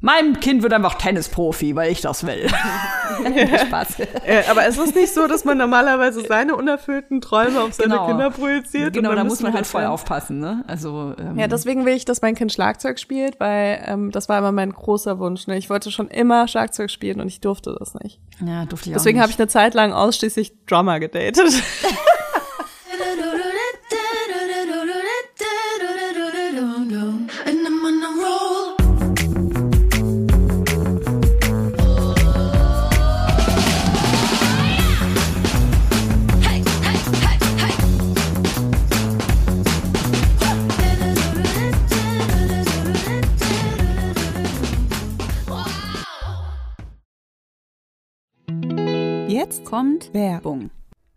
Mein Kind wird einfach Tennisprofi, weil ich das will. Spaß. Äh, aber es ist nicht so, dass man normalerweise seine unerfüllten Träume auf seine genau. Kinder projiziert. Genau, da muss man halt voll aufpassen, ne? Also ähm, ja, deswegen will ich, dass mein Kind Schlagzeug spielt, weil ähm, das war immer mein großer Wunsch. Ne? Ich wollte schon immer Schlagzeug spielen und ich durfte das nicht. Ja, durfte ich auch Deswegen habe ich eine Zeit lang ausschließlich Drummer gedatet. Jetzt kommt Werbung.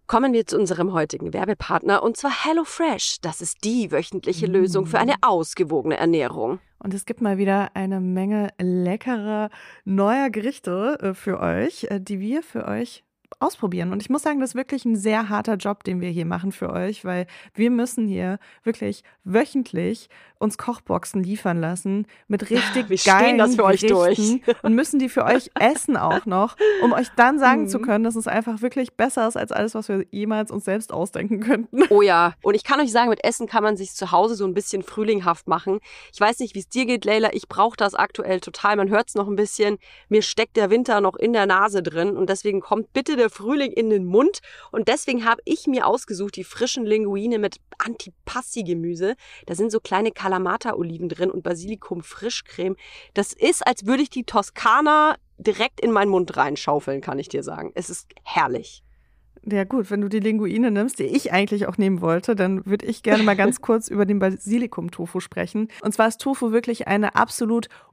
Kommen wir zu unserem heutigen Werbepartner und zwar HelloFresh. Das ist die wöchentliche mm. Lösung für eine ausgewogene Ernährung. Und es gibt mal wieder eine Menge leckerer neuer Gerichte äh, für euch, äh, die wir für euch ausprobieren. Und ich muss sagen, das ist wirklich ein sehr harter Job, den wir hier machen für euch, weil wir müssen hier wirklich wöchentlich uns Kochboxen liefern lassen mit richtig wir geilen das für euch durch. und müssen die für euch essen auch noch, um euch dann sagen mhm. zu können, dass es einfach wirklich besser ist als alles, was wir jemals uns selbst ausdenken könnten. Oh ja, und ich kann euch sagen, mit Essen kann man sich zu Hause so ein bisschen frühlinghaft machen. Ich weiß nicht, wie es dir geht, Leila, ich brauche das aktuell total. Man hört es noch ein bisschen. Mir steckt der Winter noch in der Nase drin und deswegen kommt bitte der Frühling in den Mund und deswegen habe ich mir ausgesucht die frischen Linguine mit Antipasti-Gemüse. Da sind so kleine Kal Kalamata-Oliven drin und Basilikum-Frischcreme. Das ist, als würde ich die Toskana direkt in meinen Mund reinschaufeln, kann ich dir sagen. Es ist herrlich. Ja gut, wenn du die Linguine nimmst, die ich eigentlich auch nehmen wollte, dann würde ich gerne mal ganz kurz über den Basilikum-Tofu sprechen. Und zwar ist Tofu wirklich eine absolut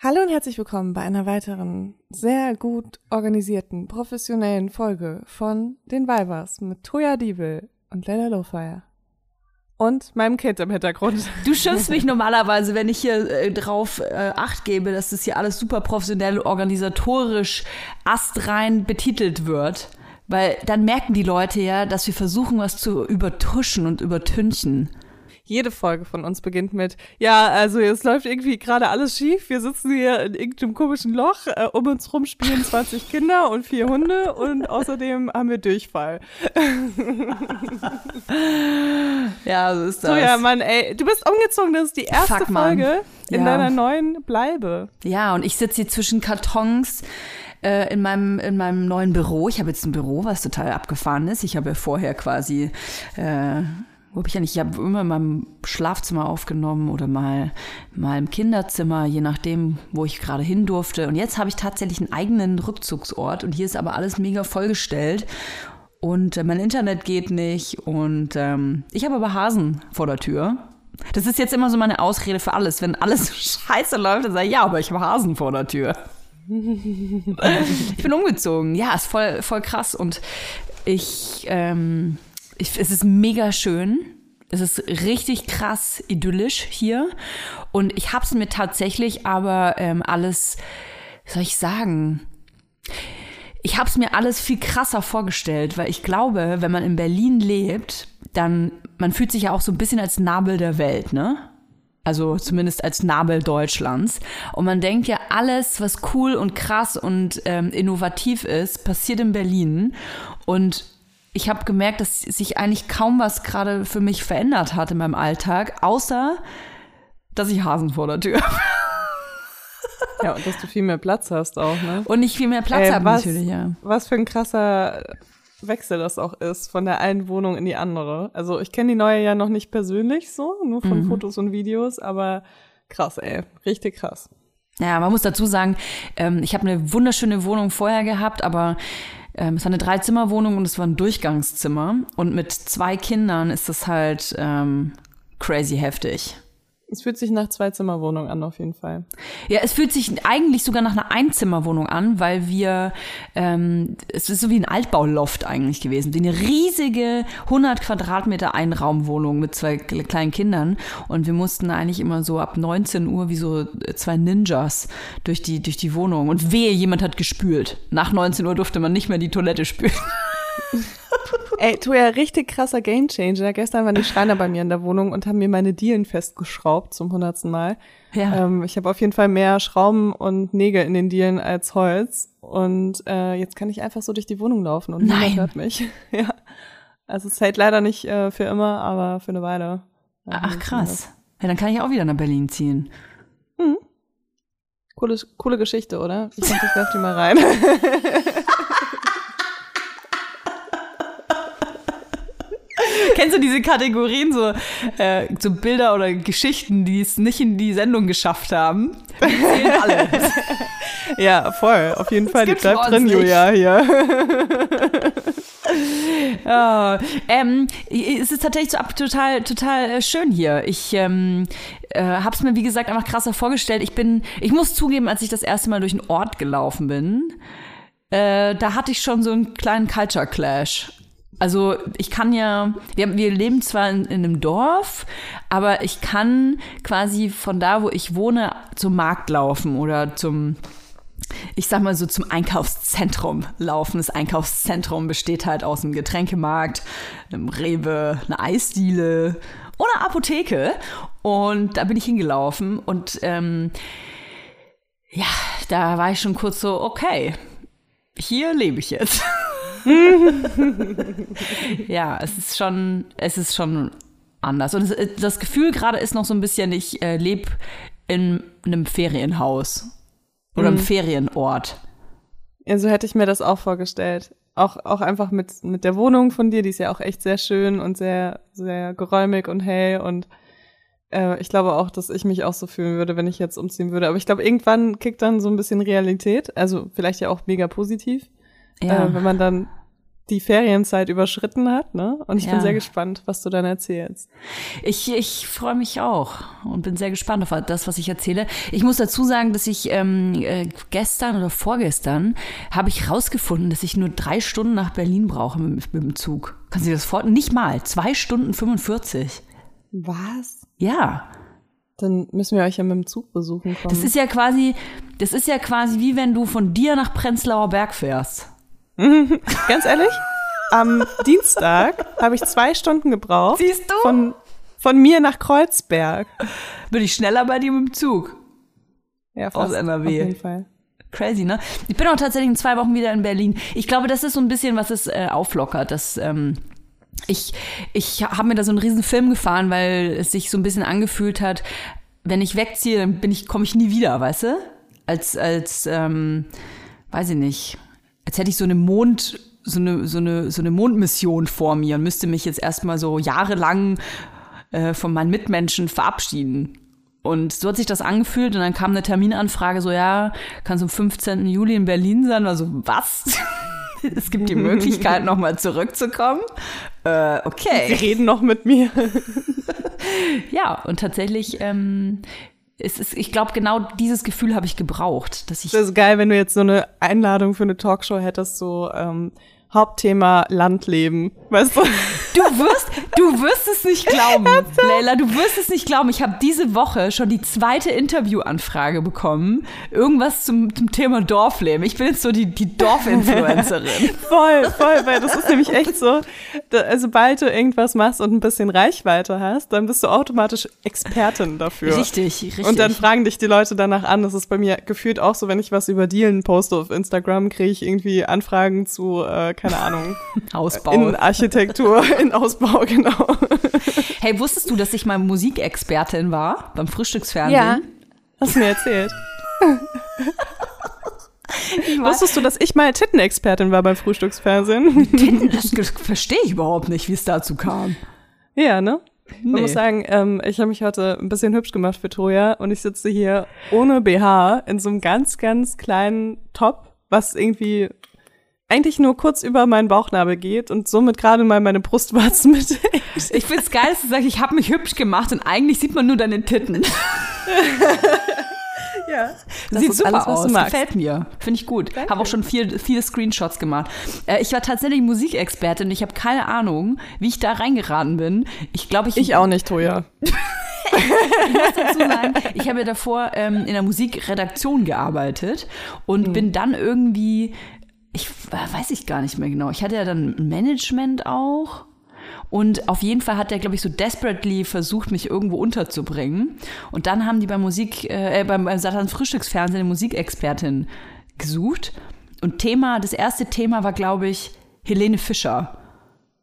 Hallo und herzlich willkommen bei einer weiteren sehr gut organisierten, professionellen Folge von den Vibers mit Toya Diebel und Lella Lowfire. Und meinem Kind im Hintergrund. Du schimpfst mich normalerweise, wenn ich hier äh, drauf äh, Acht gebe, dass das hier alles super professionell, organisatorisch astrein betitelt wird. Weil dann merken die Leute ja, dass wir versuchen, was zu übertuschen und übertünchen. Jede Folge von uns beginnt mit, ja, also es läuft irgendwie gerade alles schief. Wir sitzen hier in irgendeinem komischen Loch. Äh, um uns rum spielen 20 Kinder und vier Hunde und außerdem haben wir Durchfall. ja, so ist das. So, ja, Mann, ey, du bist umgezogen. Das ist die erste Fuck, Folge in ja. deiner neuen Bleibe. Ja, und ich sitze hier zwischen Kartons äh, in, meinem, in meinem neuen Büro. Ich habe jetzt ein Büro, was total abgefahren ist. Ich habe vorher quasi äh, wo habe ich nicht, ich habe immer in meinem Schlafzimmer aufgenommen oder mal, mal im Kinderzimmer, je nachdem, wo ich gerade hin durfte. Und jetzt habe ich tatsächlich einen eigenen Rückzugsort und hier ist aber alles mega vollgestellt. Und äh, mein Internet geht nicht und ähm, ich habe aber Hasen vor der Tür. Das ist jetzt immer so meine Ausrede für alles. Wenn alles scheiße läuft, dann sage ich, ja, aber ich habe Hasen vor der Tür. ich bin umgezogen. Ja, ist voll, voll krass. Und ich, ähm, ich, es ist mega schön, Es ist richtig krass idyllisch hier. Und ich habe es mir tatsächlich aber ähm, alles, wie soll ich sagen, ich habe es mir alles viel krasser vorgestellt, weil ich glaube, wenn man in Berlin lebt, dann, man fühlt sich ja auch so ein bisschen als Nabel der Welt, ne? Also zumindest als Nabel Deutschlands. Und man denkt ja, alles, was cool und krass und ähm, innovativ ist, passiert in Berlin. Und ich habe gemerkt, dass sich eigentlich kaum was gerade für mich verändert hat in meinem Alltag, außer dass ich Hasen vor der Tür habe. Ja, und dass du viel mehr Platz hast auch, ne? Und nicht viel mehr Platz Ey, habe was, natürlich, ja. Was für ein krasser Wechsel das auch ist, von der einen Wohnung in die andere. Also ich kenne die neue ja noch nicht persönlich so, nur von Mhm. Fotos und Videos, aber krass, ey. Richtig krass. Ja, man muss dazu sagen, ähm, ich habe eine wunderschöne Wohnung vorher gehabt, aber ähm, es war eine Dreizimmerwohnung und es war ein Durchgangszimmer. Und mit zwei Kindern ist das halt ähm, crazy heftig. Es fühlt sich nach Zwei-Zimmer-Wohnung an, auf jeden Fall. Ja, es fühlt sich eigentlich sogar nach einer Einzimmerwohnung an, weil wir, ähm, es ist so wie ein Altbauloft eigentlich gewesen. Wie eine riesige 100 Quadratmeter Einraumwohnung mit zwei kle- kleinen Kindern. Und wir mussten eigentlich immer so ab 19 Uhr wie so zwei Ninjas durch die, durch die Wohnung. Und wehe, jemand hat gespült. Nach 19 Uhr durfte man nicht mehr die Toilette spülen. Ey, tu ja richtig krasser Gamechanger. Gestern waren die Schreiner bei mir in der Wohnung und haben mir meine Dielen festgeschraubt zum hundertsten Mal. Ja. Ähm, ich habe auf jeden Fall mehr Schrauben und Nägel in den Dielen als Holz. Und äh, jetzt kann ich einfach so durch die Wohnung laufen und niemand hört mich. ja. Also es hält leider nicht äh, für immer, aber für eine Weile. Ja, Ach krass. Ja, dann kann ich auch wieder nach Berlin ziehen. Coole, coole Geschichte, oder? Ich dachte, ich werf die mal rein. Kennst du diese Kategorien, so, äh, so Bilder oder Geschichten, die es nicht in die Sendung geschafft haben? Die zählen alle. ja, voll. Auf jeden Fall. Die bleibt drin. Julia, hier. Ja, ähm, es ist tatsächlich so ab, total, total äh, schön hier. Ich ähm, äh, habe es mir, wie gesagt, einfach krasser vorgestellt. Ich bin, ich muss zugeben, als ich das erste Mal durch einen Ort gelaufen bin, äh, da hatte ich schon so einen kleinen Culture Clash. Also ich kann ja, wir, wir leben zwar in, in einem Dorf, aber ich kann quasi von da, wo ich wohne, zum Markt laufen oder zum, ich sag mal so zum Einkaufszentrum laufen. Das Einkaufszentrum besteht halt aus einem Getränkemarkt, einem Rewe, einer Eisdiele oder Apotheke. Und da bin ich hingelaufen und ähm, ja, da war ich schon kurz so, okay, hier lebe ich jetzt. ja, es ist schon, es ist schon anders. Und es, das Gefühl gerade ist noch so ein bisschen, ich äh, lebe in einem Ferienhaus oder einem Ferienort. Ja, so hätte ich mir das auch vorgestellt. Auch, auch einfach mit, mit der Wohnung von dir, die ist ja auch echt sehr schön und sehr, sehr geräumig und hell und äh, ich glaube auch, dass ich mich auch so fühlen würde, wenn ich jetzt umziehen würde. Aber ich glaube, irgendwann kickt dann so ein bisschen Realität, also vielleicht ja auch mega positiv, Ja. äh, wenn man dann die Ferienzeit überschritten hat, ne? Und ich Ja. bin sehr gespannt, was du dann erzählst. Ich, ich freue mich auch und bin sehr gespannt auf das, was ich erzähle. Ich muss dazu sagen, dass ich ähm, äh, gestern oder vorgestern habe ich rausgefunden, dass ich nur drei Stunden nach Berlin brauche mit, mit dem Zug. Kannst du dir das vorstellen? Nicht mal. Zwei Stunden 45. Was? Ja. Dann müssen wir euch ja mit dem Zug besuchen kommen. Das ist ja quasi, das ist ja quasi wie wenn du von dir nach Prenzlauer Berg fährst. Ganz ehrlich, am Dienstag habe ich zwei Stunden gebraucht. Siehst du? Von, von mir nach Kreuzberg. Bin ich schneller bei dir mit dem Zug. Ja, Aus NRW. Auf jeden Fall. Crazy, ne? Ich bin auch tatsächlich in zwei Wochen wieder in Berlin. Ich glaube, das ist so ein bisschen, was es äh, auflockert. Das, ähm, ich ich habe mir da so einen riesen Film gefahren, weil es sich so ein bisschen angefühlt hat, wenn ich wegziehe, dann bin ich, komme ich nie wieder, weißt du? Als, als, ähm, weiß ich nicht, als hätte ich so eine Mond, so eine, so eine, so eine Mondmission vor mir und müsste mich jetzt erstmal so jahrelang äh, von meinen Mitmenschen verabschieden. Und so hat sich das angefühlt und dann kam eine Terminanfrage so, ja, kannst du am 15. Juli in Berlin sein? Also, was? es gibt die Möglichkeit, nochmal zurückzukommen. Äh, Sie okay. reden noch mit mir. Ja, und tatsächlich, ähm, es ist, ich glaube, genau dieses Gefühl habe ich gebraucht, dass ich Das ist geil, wenn du jetzt so eine Einladung für eine Talkshow hättest, so ähm, Hauptthema Landleben, weißt du? Du wirst, du wirst es nicht glauben, Leila, du wirst es nicht glauben. Ich habe diese Woche schon die zweite Interviewanfrage bekommen. Irgendwas zum, zum Thema Dorfleben. Ich bin jetzt so die, die Dorfinfluencerin. voll, voll, weil das ist nämlich echt so, da, also sobald du irgendwas machst und ein bisschen Reichweite hast, dann bist du automatisch Expertin dafür. Richtig, richtig. Und dann fragen dich die Leute danach an. Das ist bei mir gefühlt auch so, wenn ich was über Dealen poste auf Instagram, kriege ich irgendwie Anfragen zu, äh, keine Ahnung, Ausbau. Innenarchitektur, in Ausbau, genau. Hey, wusstest du, dass ich mal Musikexpertin war beim Frühstücksfernsehen? Ja. Hast du mir erzählt. Wusstest du, dass ich mal Tittenexpertin war beim Frühstücksfernsehen? Das, das verstehe ich überhaupt nicht, wie es dazu kam. Ja, ne? Man Nee. muss sagen, ähm, ich habe mich heute ein bisschen hübsch gemacht für Troja und ich sitze hier ohne BH in so einem ganz, ganz kleinen Top, was irgendwie eigentlich nur kurz über meinen Bauchnabel geht und somit gerade mal meine Brustwarzen mit. Ich find's geil, dass du sagst, ich habe mich hübsch gemacht und eigentlich sieht man nur deine Titten. ja. Sieht ist super alles, aus. Gefällt mir. Finde ich gut. Habe auch schon viel, viele Screenshots gemacht. Äh, ich war tatsächlich Musikexpertin und ich habe keine Ahnung, wie ich da reingeraten bin. Ich glaube, ich, Ich auch nicht, Troja. muss dazu sagen, ich habe ja davor ähm, in der Musikredaktion gearbeitet und bin dann irgendwie, ich äh, weiß ich gar nicht mehr genau. Ich hatte ja dann Management auch. Und auf jeden Fall hat der, glaube ich, so desperately versucht, mich irgendwo unterzubringen. Und dann haben die beim Musik, äh, beim, beim Satan Frühstücksfernsehen eine Musikexpertin gesucht. Und Thema, das erste Thema war, glaube ich, Helene Fischer.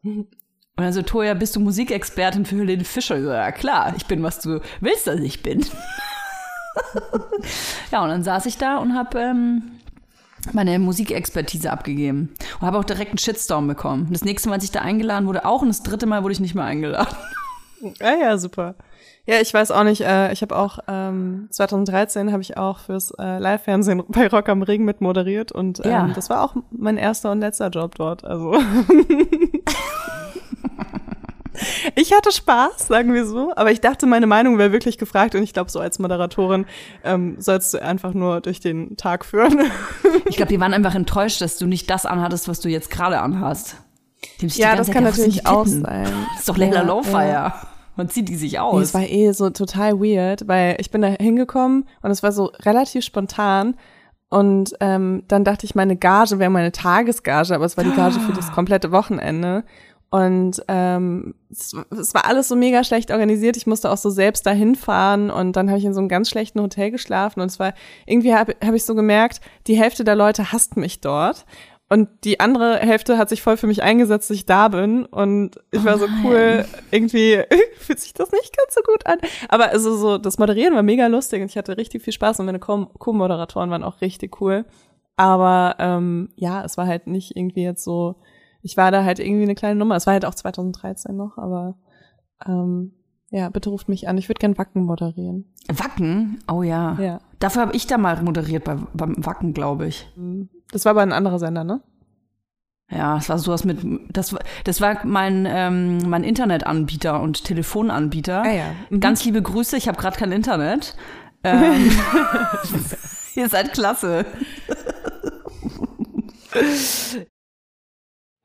Und dann so, Toja, bist du Musikexpertin für Helene Fischer? So, ja klar, ich bin, was du willst, dass ich bin. ja, und dann saß ich da und habe ähm, meine Musikexpertise abgegeben. Und habe auch direkt einen Shitstorm bekommen. Das nächste Mal, als ich da eingeladen wurde, auch. Und das dritte Mal wurde ich nicht mehr eingeladen. Ja, ja, super. Ja, ich weiß auch nicht, äh, ich habe auch, ähm, 2013 habe ich auch fürs äh, Live-Fernsehen bei Rock am Ring mit moderiert und ähm, Ja. das war auch mein erster und letzter Job dort. Also ich hatte Spaß, sagen wir so, aber ich dachte, meine Meinung wäre wirklich gefragt und ich glaube, so als Moderatorin ähm, sollst du einfach nur durch den Tag führen. Ich glaube, die waren einfach enttäuscht, dass du nicht das anhattest, was du jetzt gerade anhast. Ja, das Zeit kann gedacht, natürlich auch sein. Das ist doch Layla Ja, Lowfire. ja. Man zieht die sich Nee, aus. es war eh so total weird, weil ich bin da hingekommen und es war so relativ spontan. Und ähm, dann dachte ich, meine Gage wäre meine Tagesgage, aber es war die Gage für das komplette Wochenende. Und ähm, es, es war alles so mega schlecht organisiert. Ich musste auch so selbst dahin fahren und dann habe ich in so einem ganz schlechten Hotel geschlafen. Und es war irgendwie habe hab ich so gemerkt, die Hälfte der Leute hasst mich dort. Und die andere Hälfte hat sich voll für mich eingesetzt, dass ich da bin. Und ich war so cool. Irgendwie fühlt sich das nicht ganz so gut an. Aber also so, das Moderieren war mega lustig und ich hatte richtig viel Spaß und meine Co- Co-Moderatoren waren auch richtig cool. Aber ähm, ja, es war halt nicht irgendwie jetzt so, ich war da halt irgendwie eine kleine Nummer. Es war halt auch 2013 noch, aber ähm, ja, bitte ruft mich an. Ich würde gern Wacken moderieren. Wacken? Oh ja. Ja. Dafür habe ich da mal moderiert bei, beim Wacken, glaube ich. Das war aber ein anderer Sender, ne? Ja, es war sowas mit, das, war- das war mein, ähm, mein Internetanbieter und Telefonanbieter. Ah ja. Mhm. Ganz liebe Grüße, ich habe gerade kein Internet. Ähm, ihr seid klasse.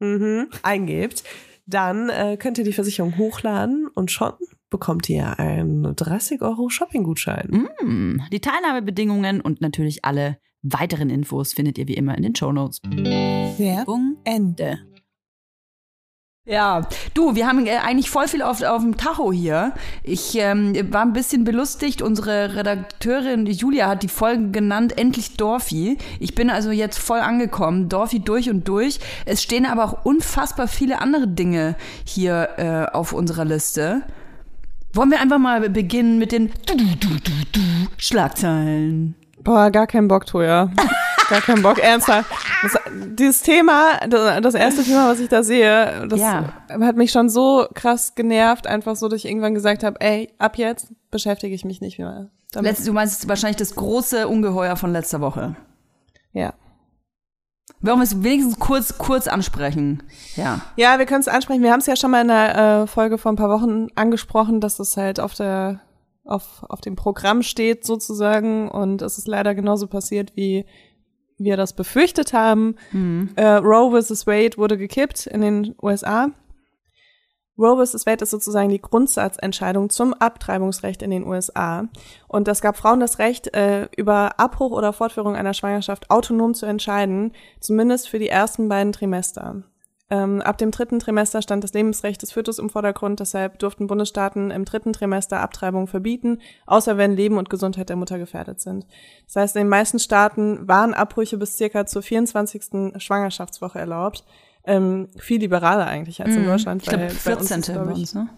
Mhm, eingebt, dann äh, könnt ihr die Versicherung hochladen und schon bekommt ihr einen 30 Euro Shopping-Gutschein. Mm, Die Teilnahmebedingungen und natürlich alle weiteren Infos findet ihr wie immer in den Shownotes. Werbung Ende. Ja, du, wir haben äh, eigentlich voll viel auf, auf dem Tacho hier. Ich ähm, war ein bisschen belustigt. Unsere Redakteurin Julia hat die Folgen genannt, endlich Dorfi. Ich bin also jetzt voll angekommen, Dorfi durch und durch. Es stehen aber auch unfassbar viele andere Dinge hier äh, auf unserer Liste. Wollen wir einfach mal beginnen mit den du, du, du, du, du, Schlagzeilen? Boah, gar keinen Bock, Toja. Gar keinen Bock, ernsthaft. Das, dieses Thema, das, erste Thema, was ich da sehe, das Ja. hat mich schon so krass genervt, einfach so, dass ich irgendwann gesagt habe, ey, ab jetzt beschäftige ich mich nicht mehr damit. Letzt, du meinst wahrscheinlich das große Ungeheuer von letzter Woche. ja. Wollen wir es wenigstens kurz, kurz ansprechen? Ja. Ja, wir können es ansprechen. Wir haben es ja schon mal in der äh, Folge vor ein paar Wochen angesprochen, dass es halt auf der auf, auf dem Programm steht sozusagen und es ist leider genauso passiert, wie wir das befürchtet haben. Äh, Roe vs. Wade wurde gekippt in den USA. Roe vs. Wade ist sozusagen die Grundsatzentscheidung zum Abtreibungsrecht in den USA. Und das gab Frauen das Recht, äh, über Abbruch oder Fortführung einer Schwangerschaft autonom zu entscheiden, zumindest für die ersten beiden Trimester. Ähm, ab dem dritten Trimester stand das Lebensrecht des Fötus im Vordergrund, deshalb durften Bundesstaaten im dritten Trimester Abtreibung verbieten, außer wenn Leben und Gesundheit der Mutter gefährdet sind. Das heißt, in den meisten Staaten waren Abbrüche bis circa zur 24. Schwangerschaftswoche erlaubt. Ähm, viel liberaler eigentlich als in Deutschland. Ich glaube, weil bei uns 14. bei uns, ne?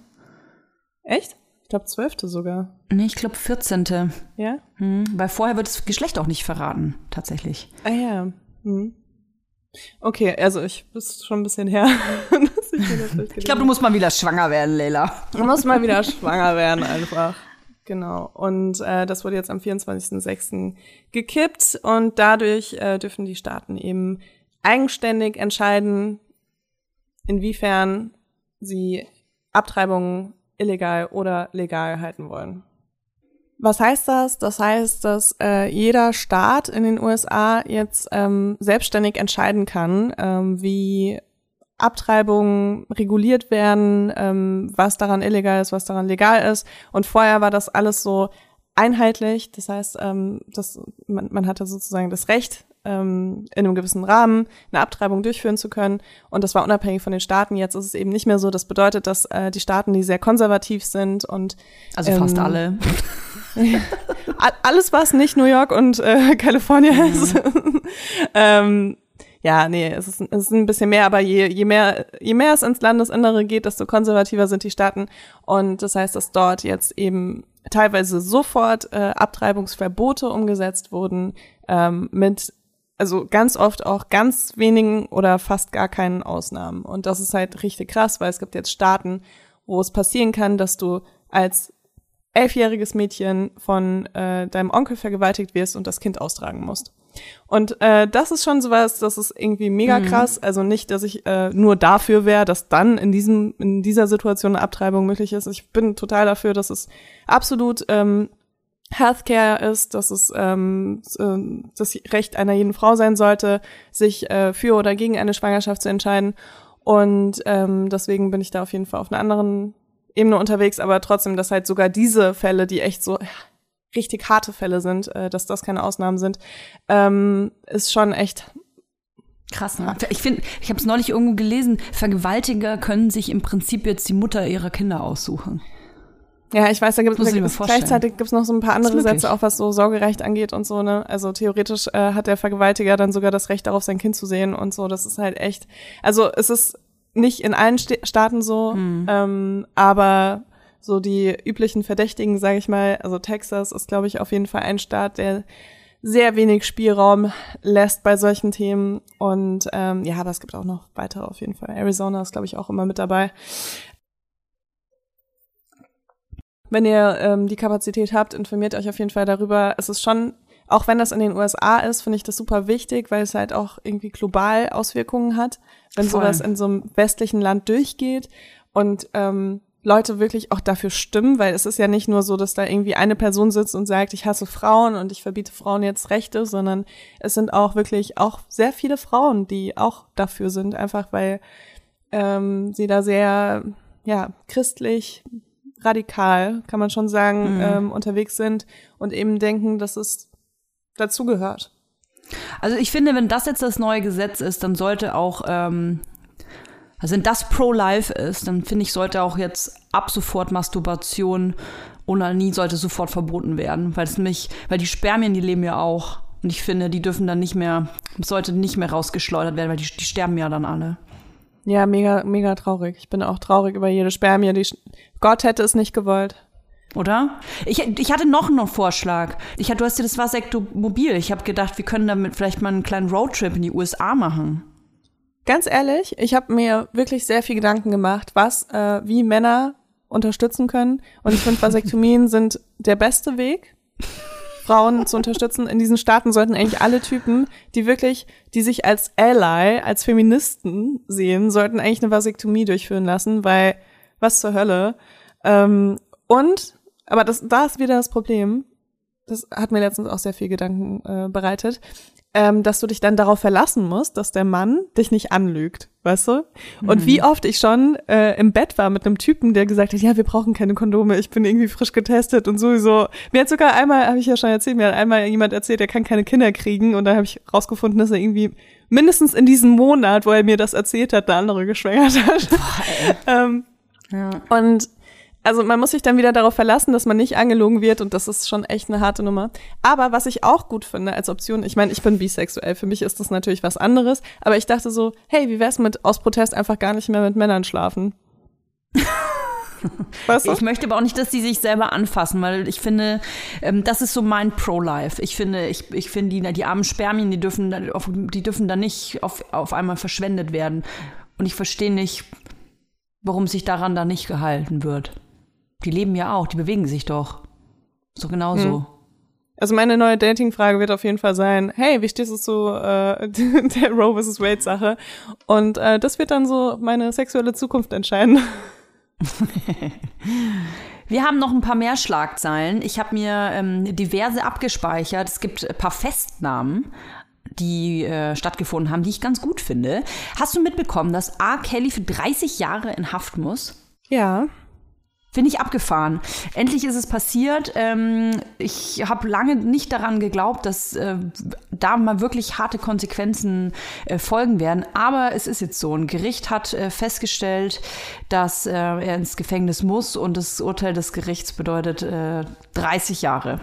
Echt? Ich glaube, 12. sogar. Nee, ich glaube 14. Ja? Hm, weil vorher wird das Geschlecht auch nicht verraten, tatsächlich. Ah ja. Hm. Okay, also ich ist schon ein bisschen her. ich Ich glaube, du musst mal wieder schwanger werden, Leila. Man muss mal wieder schwanger werden einfach. Genau. Und äh, das wurde jetzt am 24.06. gekippt und dadurch äh, dürfen die Staaten eben eigenständig entscheiden, inwiefern sie Abtreibungen illegal oder legal halten wollen. Was heißt das? Das heißt, dass äh, jeder Staat in den USA jetzt ähm, selbstständig entscheiden kann, ähm, wie Abtreibungen reguliert werden, ähm, was daran illegal ist, was daran legal ist. Und vorher war das alles so einheitlich. Das heißt, ähm, das, man, man hatte sozusagen das Recht, ähm, in einem gewissen Rahmen eine Abtreibung durchführen zu können. Und das war unabhängig von den Staaten. Jetzt ist es eben nicht mehr so. Das bedeutet, dass äh, die Staaten, die sehr konservativ sind und Also fast Ähm, alle. a- alles, was nicht New York und äh, Kalifornien ist. ähm, ja, nee, es ist, es ist ein bisschen mehr, aber je, je mehr, je mehr es ins Landesinnere geht, desto konservativer sind die Staaten. Und das heißt, dass dort jetzt eben teilweise sofort äh, Abtreibungsverbote umgesetzt wurden, ähm, mit also ganz oft auch ganz wenigen oder fast gar keinen Ausnahmen. Und das ist halt richtig krass, weil es gibt jetzt Staaten, wo es passieren kann, dass du als elfjähriges Mädchen von äh, deinem Onkel vergewaltigt wirst und das Kind austragen musst. Und äh, das ist schon sowas, das ist irgendwie mega Mhm. krass. Also nicht, dass ich äh, nur dafür wäre, dass dann in diesem in dieser Situation eine Abtreibung möglich ist. Ich bin total dafür, dass es absolut ähm, Healthcare ist, dass es ähm, ähm, das Recht einer jeden Frau sein sollte, sich äh, für oder gegen eine Schwangerschaft zu entscheiden. Und ähm, deswegen bin ich da auf jeden Fall auf einer anderen Ebene unterwegs, aber trotzdem, dass halt sogar diese Fälle, die echt so richtig harte Fälle sind, äh, dass das keine Ausnahmen sind, ähm, ist schon echt Krass, ne? Ich finde, ich habe es neulich irgendwo gelesen, Vergewaltiger können sich im Prinzip jetzt die Mutter ihrer Kinder aussuchen. Ja, ich weiß, da gibt es gleichzeitig gibt's noch so ein paar andere. Sätze, auch was so Sorgerecht angeht und so, ne? Also theoretisch äh, hat der Vergewaltiger dann sogar das Recht darauf, sein Kind zu sehen und so. Das ist halt echt. Also es ist nicht in allen St Staaten so, Hm. ähm, aber so die üblichen Verdächtigen, sage ich mal, also Texas ist, glaube ich, auf jeden Fall ein Staat, der sehr wenig Spielraum lässt bei solchen Themen. Und ähm, ja, aber es gibt auch noch weitere auf jeden Fall. Arizona ist, glaube ich, auch immer mit dabei. Wenn ihr ähm, die Kapazität habt, informiert euch auf jeden Fall darüber. Es ist schon, auch wenn das in den USA ist, finde ich das super wichtig, weil es halt auch irgendwie global Auswirkungen hat, wenn Voll. sowas in so einem westlichen Land durchgeht und ähm, Leute wirklich auch dafür stimmen, weil es ist ja nicht nur so, dass da irgendwie eine Person sitzt und sagt, ich hasse Frauen und ich verbiete Frauen jetzt Rechte, sondern es sind auch wirklich auch sehr viele Frauen, die auch dafür sind, einfach weil ähm, sie da sehr ja christlich radikal, kann man schon sagen, Mhm. ähm, unterwegs sind und eben denken, dass es dazugehört. Also ich finde, wenn das jetzt das neue Gesetz ist, dann sollte auch, ähm, also wenn das pro-life ist, dann finde ich, sollte auch jetzt ab sofort Masturbation, Onanie sollte sofort verboten werden, weil es nämlich, weil die Spermien, die leben ja auch. Und ich finde, die dürfen dann nicht mehr, sollte nicht mehr rausgeschleudert werden, weil die, die sterben ja dann alle. Ja, mega, mega traurig. Ich bin auch traurig über jede Spermie. Die Sch- Gott hätte es nicht gewollt. Oder? Ich, ich hatte noch einen Vorschlag. Ich, du hast dir das Vasektomobil. Ich habe gedacht, wir können damit vielleicht mal einen kleinen Roadtrip in die USA machen. Ganz ehrlich, ich habe mir wirklich sehr viel Gedanken gemacht, was, äh, wie Männer unterstützen können. Und ich finde, Vasektomien sind der beste Weg, Frauen zu unterstützen. In diesen Staaten sollten eigentlich alle Typen, die wirklich, die sich als Ally, als Feministen sehen, sollten eigentlich eine Vasektomie durchführen lassen, weil was zur Hölle. Ähm, und, aber das, da ist wieder das Problem. Das hat mir letztens auch sehr viel Gedanken äh, bereitet ähm, dass du dich dann darauf verlassen musst, dass der Mann dich nicht anlügt, weißt du? Und wie oft ich schon äh, im Bett war mit einem Typen, der gesagt hat, ja, wir brauchen keine Kondome, ich bin irgendwie frisch getestet und sowieso. Mir hat sogar einmal, habe ich ja schon erzählt, mir hat einmal jemand erzählt, er kann keine Kinder kriegen und da habe ich rausgefunden, dass er irgendwie mindestens in diesem Monat, wo er mir das erzählt hat, eine andere geschwängert hat. ähm, Ja. und also man muss sich dann wieder darauf verlassen, dass man nicht angelogen wird und das ist schon echt eine harte Nummer. Aber was ich auch gut finde als Option, ich meine, ich bin bisexuell, für mich ist das natürlich was anderes, aber ich dachte so, hey, wie wär's mit aus Protest einfach gar nicht mehr mit Männern schlafen? weißt du? Ich möchte aber auch nicht, dass die sich selber anfassen, weil ich finde, ähm, das ist so mein Pro-Life. Ich finde, ich, ich finde, die, die armen Spermien, die dürfen, da- auf, die dürfen da nicht auf, auf einmal verschwendet werden. Und ich verstehe nicht, warum sich daran da nicht gehalten wird. Die leben ja auch, die bewegen sich doch. So genauso. Also meine neue Dating-Frage wird auf jeden Fall sein, hey, wie stehst du zu äh, der Roe vs. Wade-Sache? Und äh, das wird dann so meine sexuelle Zukunft entscheiden. Wir haben noch ein paar mehr Schlagzeilen. Ich habe mir ähm, diverse abgespeichert. Es gibt ein paar Festnahmen, die äh, stattgefunden haben, die ich ganz gut finde. Hast du mitbekommen, dass A. Kelly für 30 Jahre in Haft muss? Ja. Finde ich abgefahren. Endlich ist es passiert. Ähm, ich habe lange nicht daran geglaubt, dass äh, da mal wirklich harte Konsequenzen äh, folgen werden. Aber es ist jetzt so. Ein Gericht hat äh, festgestellt, dass äh, er ins Gefängnis muss und das Urteil des Gerichts bedeutet äh, 30 Jahre.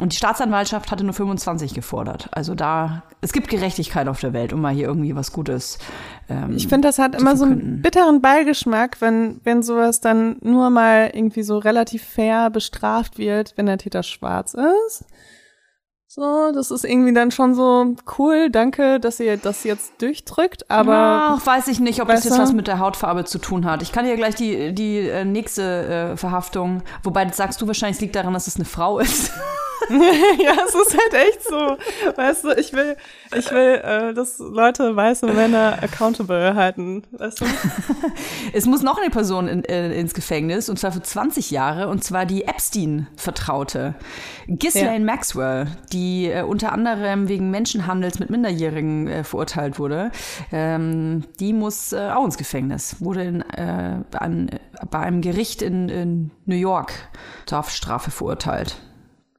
Und die Staatsanwaltschaft hatte nur 25 gefordert. Also da, es gibt Gerechtigkeit auf der Welt, um mal hier irgendwie was Gutes. Ähm, Ich finde, das hat immer so einen bitteren Beigeschmack, wenn, wenn sowas dann nur mal irgendwie so relativ fair bestraft wird, wenn der Täter schwarz ist. So, das ist irgendwie dann schon so cool. Danke, dass ihr das jetzt durchdrückt. Aber Ach, weiß ich nicht, ob das weißt jetzt was mit der Hautfarbe zu tun hat. Ich kann dir gleich die, die äh, nächste äh, Verhaftung, wobei das sagst du wahrscheinlich, es liegt daran, dass es eine Frau ist. ja, es ist halt echt so. Weißt du, ich will, ich will, äh, dass Leute weiße Männer accountable halten. Weißt du? Es muss noch eine Person in, äh, ins Gefängnis, und zwar für 20 Jahre, und zwar die Epstein-Vertraute. Ghislaine Maxwell, die äh, unter anderem wegen Menschenhandels mit Minderjährigen äh, verurteilt wurde, ähm, die muss äh, auch ins Gefängnis, wurde in, äh, an, bei einem Gericht in, in New York zur Haftstrafe verurteilt.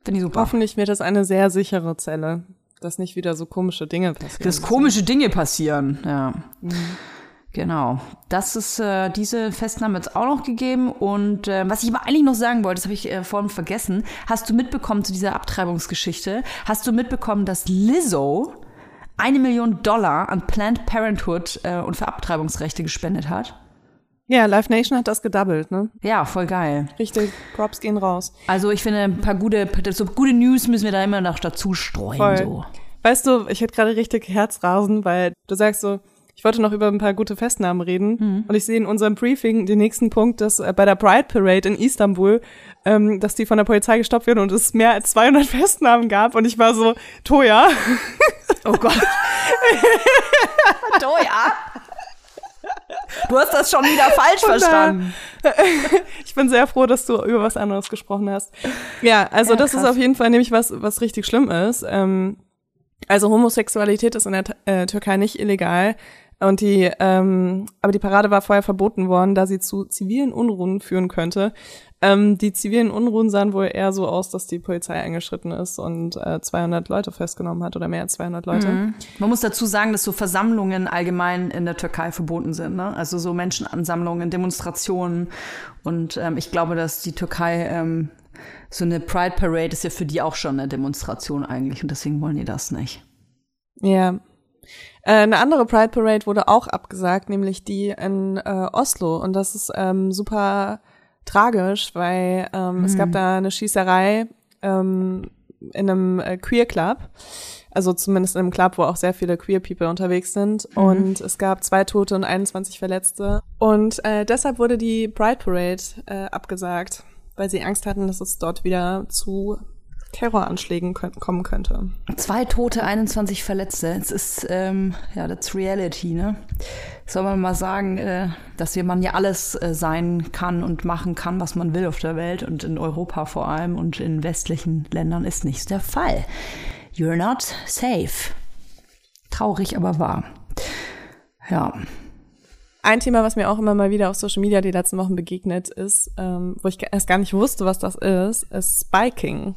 Finde ich super. Hoffentlich wird das eine sehr sichere Zelle, dass nicht wieder so komische Dinge passieren. dass komische Dinge passieren. Ja. Genau. Das ist äh, diese Festnahme jetzt auch noch gegeben. Und äh, was ich aber eigentlich noch sagen wollte, das habe ich äh, vorhin vergessen. Hast du mitbekommen zu dieser Abtreibungsgeschichte? Hast du mitbekommen, dass Lizzo eine Million Dollar an Planned Parenthood äh, und für Abtreibungsrechte gespendet hat? Ja, Live Nation hat das gedoubled, ne? Ja, voll geil. Richtig, Props gehen raus. Also ich finde, ein paar gute, so gute News müssen wir da immer noch dazu streuen. Voll. So. Weißt du, ich hätte gerade richtig Herzrasen, weil du sagst so, ich wollte noch über ein paar gute Festnahmen reden. Und ich sehe in unserem Briefing den nächsten Punkt, dass äh, bei der Pride Parade in Istanbul, ähm, dass die von der Polizei gestoppt werden und es mehr als 200 Festnahmen gab. Und ich war so, Toja, Oh Gott. oh ja. Du hast das schon wieder falsch Und, äh, verstanden. ich bin sehr froh, dass du über was anderes gesprochen hast. Ja, also Ja, das ist krass. auf jeden Fall nämlich was, was richtig schlimm ist. Ähm, also Homosexualität ist in der äh, Türkei nicht illegal. Und die, ähm, aber die Parade war vorher verboten worden, da sie zu zivilen Unruhen führen könnte. Ähm, die zivilen Unruhen sahen wohl eher so aus, dass die Polizei eingeschritten ist und äh, 200 Leute festgenommen hat oder mehr als 200 Leute. Mhm. Man muss dazu sagen, dass so Versammlungen allgemein in der Türkei verboten sind. Ne? Also so Menschenansammlungen, Demonstrationen. Und ähm, ich glaube, dass die Türkei ähm, so eine Pride Parade ist ja für die auch schon eine Demonstration eigentlich. Und deswegen wollen die das nicht. Ja. Äh, eine andere Pride Parade wurde auch abgesagt, nämlich die in äh, Oslo. Und das ist ähm, super tragisch, weil ähm, es gab da eine Schießerei ähm, in einem äh, Queer Club. Also zumindest in einem Club, wo auch sehr viele Queer People unterwegs sind. Und es gab zwei Tote und 21 Verletzte. Und äh, deshalb wurde die Pride Parade äh, abgesagt, weil sie Angst hatten, dass es dort wieder zu Terroranschlägen könnt, kommen könnte. Zwei Tote, 21 Verletzte. Es ist, ähm, ja, that's reality, ne? Soll man mal sagen, äh, dass wir man ja alles äh, sein kann und machen kann, was man will auf der Welt und in Europa vor allem und in westlichen Ländern ist nicht der Fall. You're not safe. Traurig, aber wahr. Ja. Ein Thema, was mir auch immer mal wieder auf Social Media die letzten Wochen begegnet ist, ähm, wo ich erst gar nicht wusste, was das ist, ist Spiking.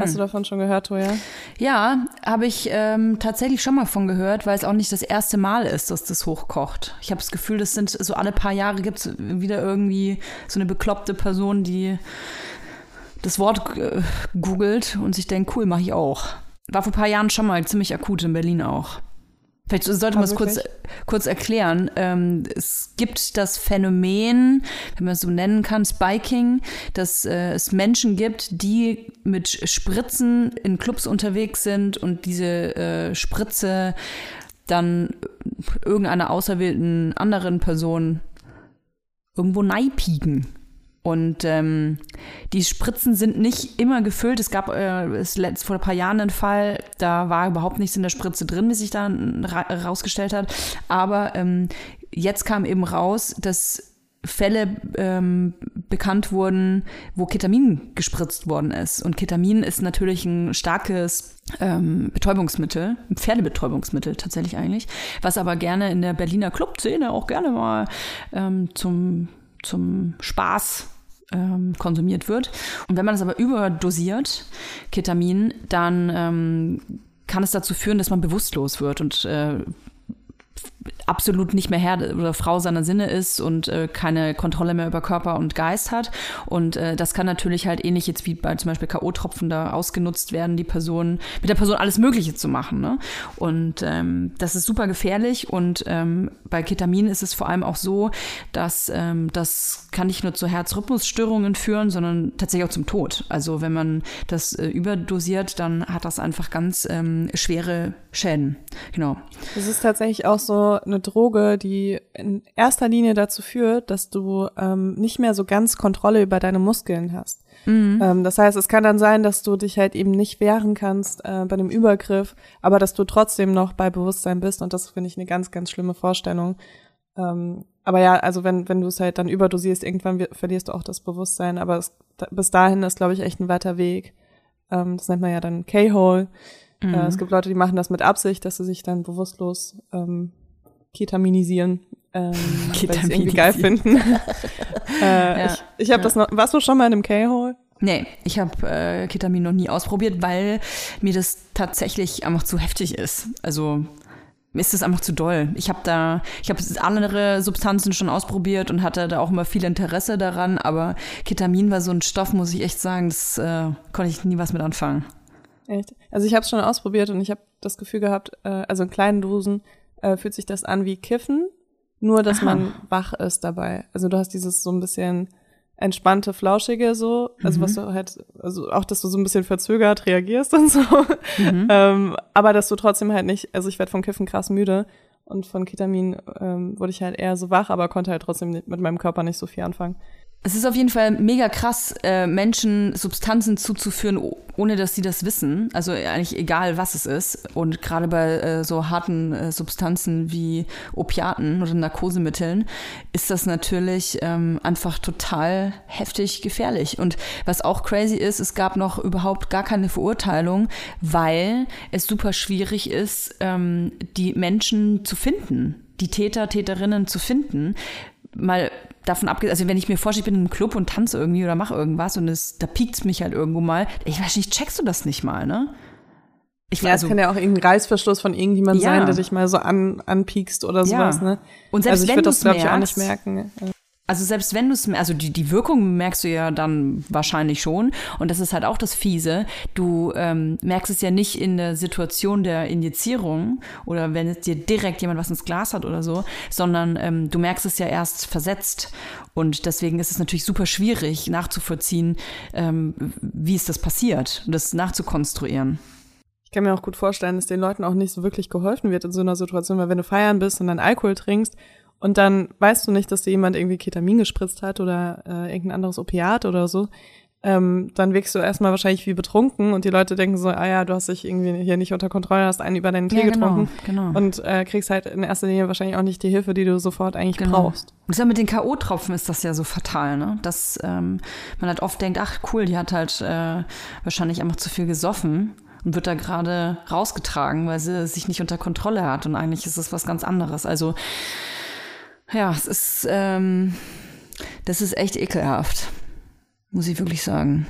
Hast du davon schon gehört, Toja? Ja, habe ich ähm, tatsächlich schon mal von gehört, weil es auch nicht das erste Mal ist, dass das hochkocht. Ich habe das Gefühl, das sind so alle paar Jahre gibt es wieder irgendwie so eine bekloppte Person, die das Wort äh, googelt und sich denkt, cool, mache ich auch. War vor ein paar Jahren schon mal ziemlich akut in Berlin auch. Vielleicht sollte man es kurz, kurz erklären. Ähm, es gibt das Phänomen, wenn man es so nennen kann, Spiking, dass äh, es Menschen gibt, die mit Spritzen in Clubs unterwegs sind und diese äh, Spritze dann irgendeiner auserwählten anderen Person irgendwo neipieken. Und ähm, die Spritzen sind nicht immer gefüllt. Es gab äh, es vor ein paar Jahren einen Fall, da war überhaupt nichts in der Spritze drin, wie sich dann ra rausgestellt hat. Aber ähm, jetzt kam eben raus, dass Fälle ähm, bekannt wurden, wo Ketamin gespritzt worden ist. Und Ketamin ist natürlich ein starkes ähm, Betäubungsmittel, ein Pferdebetäubungsmittel tatsächlich eigentlich, was aber gerne in der Berliner Clubszene auch gerne mal ähm, zum, zum Spaß ähm, konsumiert wird. Und wenn man es aber überdosiert, Ketamin, dann ähm, kann es dazu führen, dass man bewusstlos wird und äh, absolut nicht mehr Herr oder Frau seiner Sinne ist und äh, keine Kontrolle mehr über Körper und Geist hat. Und äh, das kann natürlich halt ähnlich jetzt wie bei zum Beispiel K.O.-Tropfen da ausgenutzt werden, die Person, mit der Person alles Mögliche zu machen. Ne? Und ähm, das ist super gefährlich. Und ähm, bei Ketamin ist es vor allem auch so, dass ähm, das kann nicht nur zu Herzrhythmusstörungen führen, sondern tatsächlich auch zum Tod. Also wenn man das äh, überdosiert, dann hat das einfach ganz ähm, schwere Schäden. Genau. Das ist tatsächlich auch so eine Droge, die in erster Linie dazu führt, dass du ähm, nicht mehr so ganz Kontrolle über deine Muskeln hast. Mhm. Ähm, das heißt, es kann dann sein, dass du dich halt eben nicht wehren kannst äh, bei einem Übergriff, aber dass du trotzdem noch bei Bewusstsein bist und das finde ich eine ganz, ganz schlimme Vorstellung. Ähm, aber ja, also wenn, wenn du es halt dann überdosierst, irgendwann verlierst du auch das Bewusstsein, aber es, bis dahin ist, glaube ich, echt ein weiter Weg. Ähm, das nennt man ja dann K-Hole. Mhm. Äh, es gibt Leute, die machen das mit Absicht, dass sie sich dann bewusstlos ähm, ketaminisieren, ähm, weil sie irgendwie geil finden. äh, ja. Ich, ich habe ja. das noch. Warst du schon mal in einem K-Hole? Nee, ich habe äh, Ketamin noch nie ausprobiert, weil mir das tatsächlich einfach zu heftig ist. Also ist das einfach zu doll. Ich habe da, ich habe andere Substanzen schon ausprobiert und hatte da auch immer viel Interesse daran, aber Ketamin war so ein Stoff, muss ich echt sagen, das äh, konnte ich nie was mit anfangen. Echt? Also ich habe es schon ausprobiert und ich habe das Gefühl gehabt, äh, also in kleinen Dosen äh, fühlt sich das an wie Kiffen, nur dass Aha. man wach ist dabei. Also du hast dieses so ein bisschen entspannte, flauschige so, also mhm. was du halt, also auch, dass du so ein bisschen verzögert reagierst und so, mhm. ähm, aber dass du trotzdem halt nicht, also ich werde vom Kiffen krass müde und von Ketamin ähm, wurde ich halt eher so wach, aber konnte halt trotzdem mit meinem Körper nicht so viel anfangen. Es ist auf jeden Fall mega krass, äh, Menschen Substanzen zuzuführen, ohne dass sie das wissen. Also eigentlich egal, was es ist. Und gerade bei äh, so harten äh, Substanzen wie Opiaten oder Narkosemitteln ist das natürlich ähm, einfach total heftig gefährlich. Und was auch crazy ist, es gab noch überhaupt gar keine Verurteilung, weil es super schwierig ist, ähm, die Menschen zu finden, die Täter, Täterinnen zu finden. Mal davon abgesehen, also wenn ich mir vorstelle, ich bin in einem Club und tanze irgendwie oder mache irgendwas und es, da piekt mich halt irgendwo mal, ich weiß nicht, checkst du das nicht mal, ne? Ich ja, also, es kann ja auch irgendein Reißverschluss von irgendjemandem ja. sein, der dich mal so an, anpiekst oder sowas, ja. ne? Und selbst also ich würde das, glaube ich, auch nicht merken. Ja. Also selbst wenn du es, also die, die Wirkung merkst du ja dann wahrscheinlich schon. Und das ist halt auch das Fiese. Du ähm, merkst es ja nicht in der Situation der Injizierung oder wenn es dir direkt jemand was ins Glas hat oder so, sondern ähm, du merkst es ja erst versetzt. Und deswegen ist es natürlich super schwierig nachzuvollziehen, ähm, wie ist das passiert, das nachzukonstruieren. Ich kann mir auch gut vorstellen, dass den Leuten auch nicht so wirklich geholfen wird in so einer Situation, weil wenn du feiern bist und dann Alkohol trinkst und dann weißt du nicht, dass dir jemand irgendwie Ketamin gespritzt hat oder äh, irgendein anderes Opiat oder so. Ähm, dann wirkst du erstmal wahrscheinlich wie betrunken und die Leute denken so, ah ja, du hast dich irgendwie hier nicht unter Kontrolle, hast einen über deinen Tee ja, genau, getrunken genau. und äh, kriegst halt in erster Linie wahrscheinlich auch nicht die Hilfe, die du sofort eigentlich genau. brauchst. Und ja mit den K.O.-Tropfen ist das ja so fatal, ne? Dass ähm, man halt oft denkt, ach cool, die hat halt äh, wahrscheinlich einfach zu viel gesoffen und wird da gerade rausgetragen, weil sie sich nicht unter Kontrolle hat und eigentlich ist es was ganz anderes. Also ja, es ist, ähm, das ist echt ekelhaft, muss ich wirklich sagen.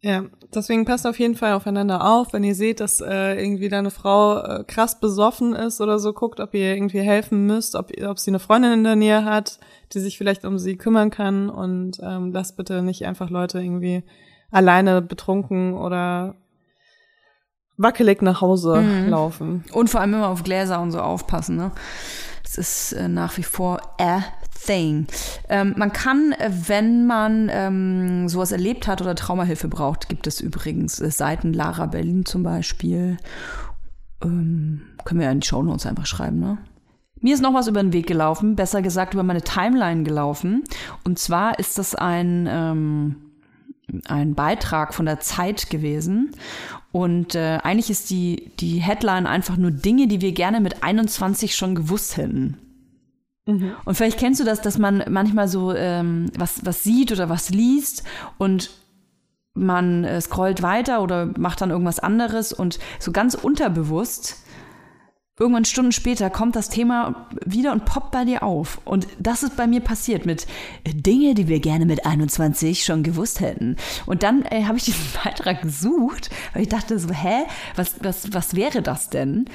Ja, deswegen passt auf jeden Fall aufeinander auf, wenn ihr seht, dass äh, irgendwie deine Frau äh, krass besoffen ist oder so, guckt, ob ihr irgendwie helfen müsst, ob, ob sie eine Freundin in der Nähe hat, die sich vielleicht um sie kümmern kann und ähm, lasst bitte nicht einfach Leute irgendwie alleine betrunken oder wackelig nach Hause mhm. laufen. Und vor allem immer auf Gläser und so aufpassen, ne? Das ist äh, nach wie vor a thing. Ähm, man kann, äh, wenn man ähm, sowas erlebt hat oder Traumahilfe braucht, gibt es übrigens äh, Seiten Lara Berlin zum Beispiel. Ähm, können wir ja in die Show Notes einfach schreiben, ne? Mir ist noch was über den Weg gelaufen, besser gesagt über meine Timeline gelaufen. Und zwar ist das ein, ähm, ein Beitrag von der Zeit gewesen. Und äh, eigentlich ist die, die Headline einfach nur Dinge, die wir gerne mit 21 schon gewusst hätten. Mhm. Und vielleicht kennst du das, dass man manchmal so ähm, was, was sieht oder was liest und man äh, scrollt weiter oder macht dann irgendwas anderes und so ganz unterbewusst irgendwann Stunden später kommt das Thema wieder und poppt bei dir auf. Und das ist bei mir passiert mit Dinge, die wir gerne mit 21 schon gewusst hätten. Und dann äh, habe ich diesen Beitrag gesucht, weil ich dachte so, hä, was, was, was wäre das denn?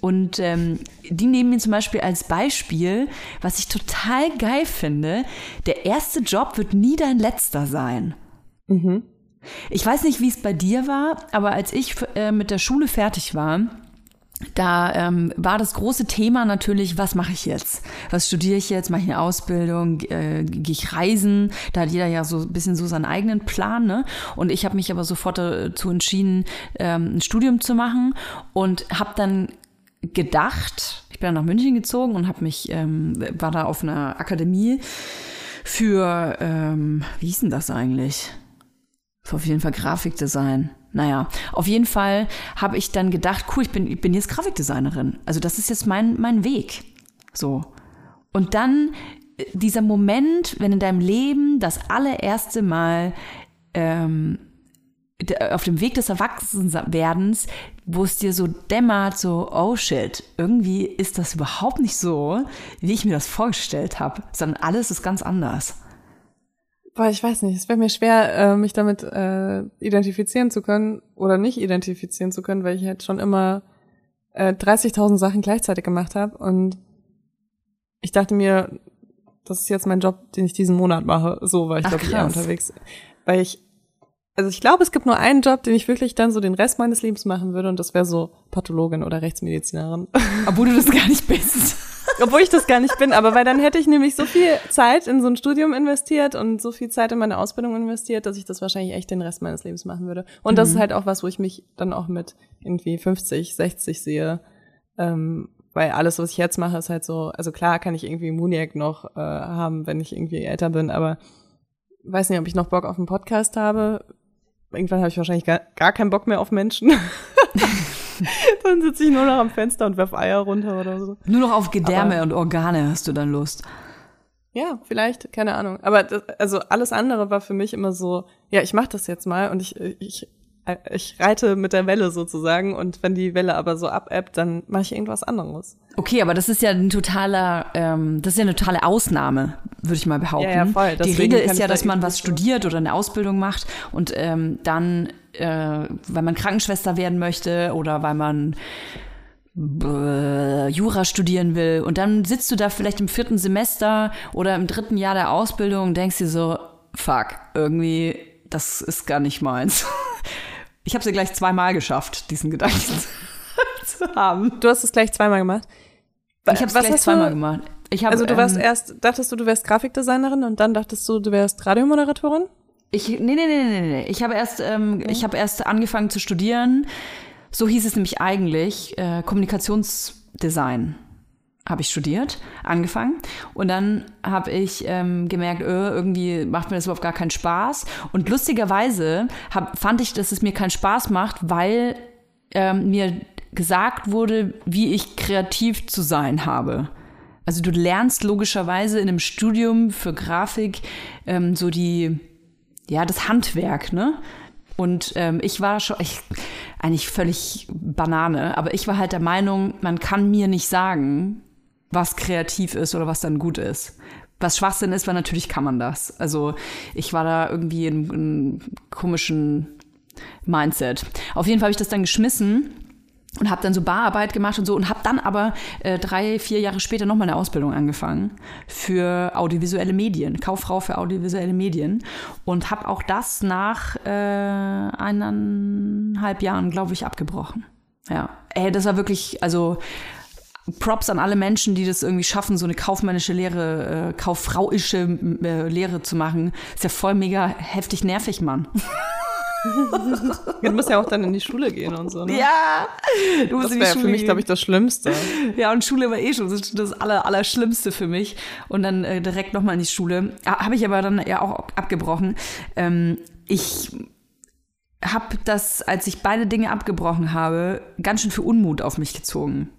Und ähm, die nehmen mir zum Beispiel als Beispiel, was ich total geil finde, der erste Job wird nie dein letzter sein. Mhm. Ich weiß nicht, wie es bei dir war, aber als ich äh, mit der Schule fertig war, da ähm, war das große Thema natürlich, was mache ich jetzt? Was studiere ich jetzt? Mache ich eine Ausbildung? Äh, Gehe ich reisen? Da hat jeder ja so ein bisschen so seinen eigenen Plan. Ne? Und ich habe mich aber sofort dazu entschieden, ähm, ein Studium zu machen und habe dann gedacht, ich bin dann nach München gezogen und habe mich, ähm, war da auf einer Akademie für, ähm, wie hieß denn das eigentlich? Auf jeden Fall Grafikdesign. Naja, auf jeden Fall habe ich dann gedacht, cool, ich bin, ich bin jetzt Grafikdesignerin. Also das ist jetzt mein, mein Weg. So. Und dann äh, dieser Moment, wenn in deinem Leben das allererste Mal ähm, auf dem Weg des Erwachsenwerdens, wo es dir so dämmert, so, oh shit, irgendwie ist das überhaupt nicht so, wie ich mir das vorgestellt habe, sondern alles ist ganz anders. Boah, ich weiß nicht, es wäre mir schwer, äh, mich damit äh, identifizieren zu können oder nicht identifizieren zu können, weil ich halt schon immer äh, 30.000 Sachen gleichzeitig gemacht habe und ich dachte mir, das ist jetzt mein Job, den ich diesen Monat mache. So war ich, glaube ich, eher unterwegs. Weil ich also ich glaube, es gibt nur einen Job, den ich wirklich dann so den Rest meines Lebens machen würde und das wäre so Pathologin oder Rechtsmedizinerin. Obwohl du das gar nicht bist. Obwohl ich das gar nicht bin, aber weil dann hätte ich nämlich so viel Zeit in so ein Studium investiert und so viel Zeit in meine Ausbildung investiert, dass ich das wahrscheinlich echt den Rest meines Lebens machen würde. Und mhm. das ist mhm. halt auch was, wo ich mich dann auch mit irgendwie 50, 60 sehe. Ähm, weil alles, was ich jetzt mache, ist halt so, also klar kann ich irgendwie Muniac noch äh, haben, wenn ich irgendwie älter bin, aber weiß nicht, ob ich noch Bock auf einen Podcast habe irgendwann habe ich wahrscheinlich gar, gar keinen Bock mehr auf Menschen. dann sitze ich nur noch am Fenster und werf Eier runter oder so. Nur noch auf Gedärme Aber, und Organe hast du dann Lust. Ja, vielleicht, keine Ahnung. Aber das, also alles andere war für mich immer so, ja, ich mache das jetzt mal und ich, ich ich reite mit der Welle sozusagen und wenn die Welle aber so abebbt, dann mache ich irgendwas anderes. Okay, aber das ist ja ein totaler, ähm, das ist ja eine totale Ausnahme, würde ich mal behaupten. Ja, ja, voll. die Regel ist ja, dass man was studiert oder eine Ausbildung macht und ähm, dann, äh, weil man Krankenschwester werden möchte oder weil man äh, Jura studieren will und dann sitzt du da vielleicht im vierten Semester oder im dritten Jahr der Ausbildung und denkst dir so, fuck, irgendwie, das ist gar nicht meins. Ich habe es ja gleich zweimal geschafft, diesen Gedanken zu haben. Du hast es gleich zweimal gemacht? Ich habe es gleich zweimal gemacht. Ich hab, also du warst ähm, erst, dachtest du, du wärst Grafikdesignerin und dann dachtest du, du wärst Radiomoderatorin? Ich, nee, nee, nee, nee, nee. Ich habe erst, ähm, okay. ich habe erst angefangen zu studieren. So hieß es nämlich eigentlich, äh, Kommunikationsdesign habe ich studiert, angefangen. Und dann habe ich ähm, gemerkt, öh, irgendwie macht mir das überhaupt gar keinen Spaß. Und lustigerweise hab, fand ich, dass es mir keinen Spaß macht, weil ähm, mir gesagt wurde, wie ich kreativ zu sein habe. Also du lernst logischerweise in einem Studium für Grafik ähm, so die, ja, das Handwerk, ne? Und ähm, ich war schon, ich, eigentlich völlig Banane, aber ich war halt der Meinung, man kann mir nicht sagen, was kreativ ist oder was dann gut ist. Was Schwachsinn ist, weil natürlich kann man das. Also ich war da irgendwie in einem komischen Mindset. Auf jeden Fall habe ich das dann geschmissen und habe dann so Bararbeit gemacht und so und habe dann aber äh, drei, vier Jahre später nochmal eine Ausbildung angefangen für audiovisuelle Medien, Kauffrau für audiovisuelle Medien und habe auch das nach äh, eineinhalb Jahren, glaube ich, abgebrochen. Ja, ey, das war wirklich, also Props an alle Menschen, die das irgendwie schaffen, so eine kaufmännische Lehre, äh, kauffrauische äh, Lehre zu machen. Ist ja voll mega heftig nervig, Mann. du musst ja auch dann in die Schule gehen und so. Ne? Ja, du musst das in die Schule für mich, glaube ich, das Schlimmste. Ja, und Schule war eh schon das, das aller, Allerschlimmste für mich. Und dann äh, direkt nochmal in die Schule. Habe ich aber dann ja auch abgebrochen. Ähm, ich habe das, als ich beide Dinge abgebrochen habe, ganz schön für Unmut auf mich gezogen.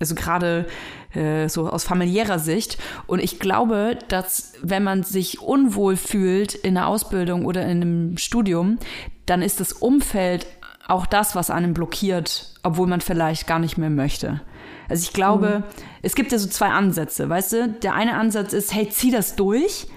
Also gerade äh, so aus familiärer Sicht. Und ich glaube, dass wenn man sich unwohl fühlt in einer Ausbildung oder in einem Studium, dann ist das Umfeld auch das, was einen blockiert, obwohl man vielleicht gar nicht mehr möchte. Also ich glaube, mhm. es gibt ja so zwei Ansätze, weißt du? Der eine Ansatz ist, hey, zieh das durch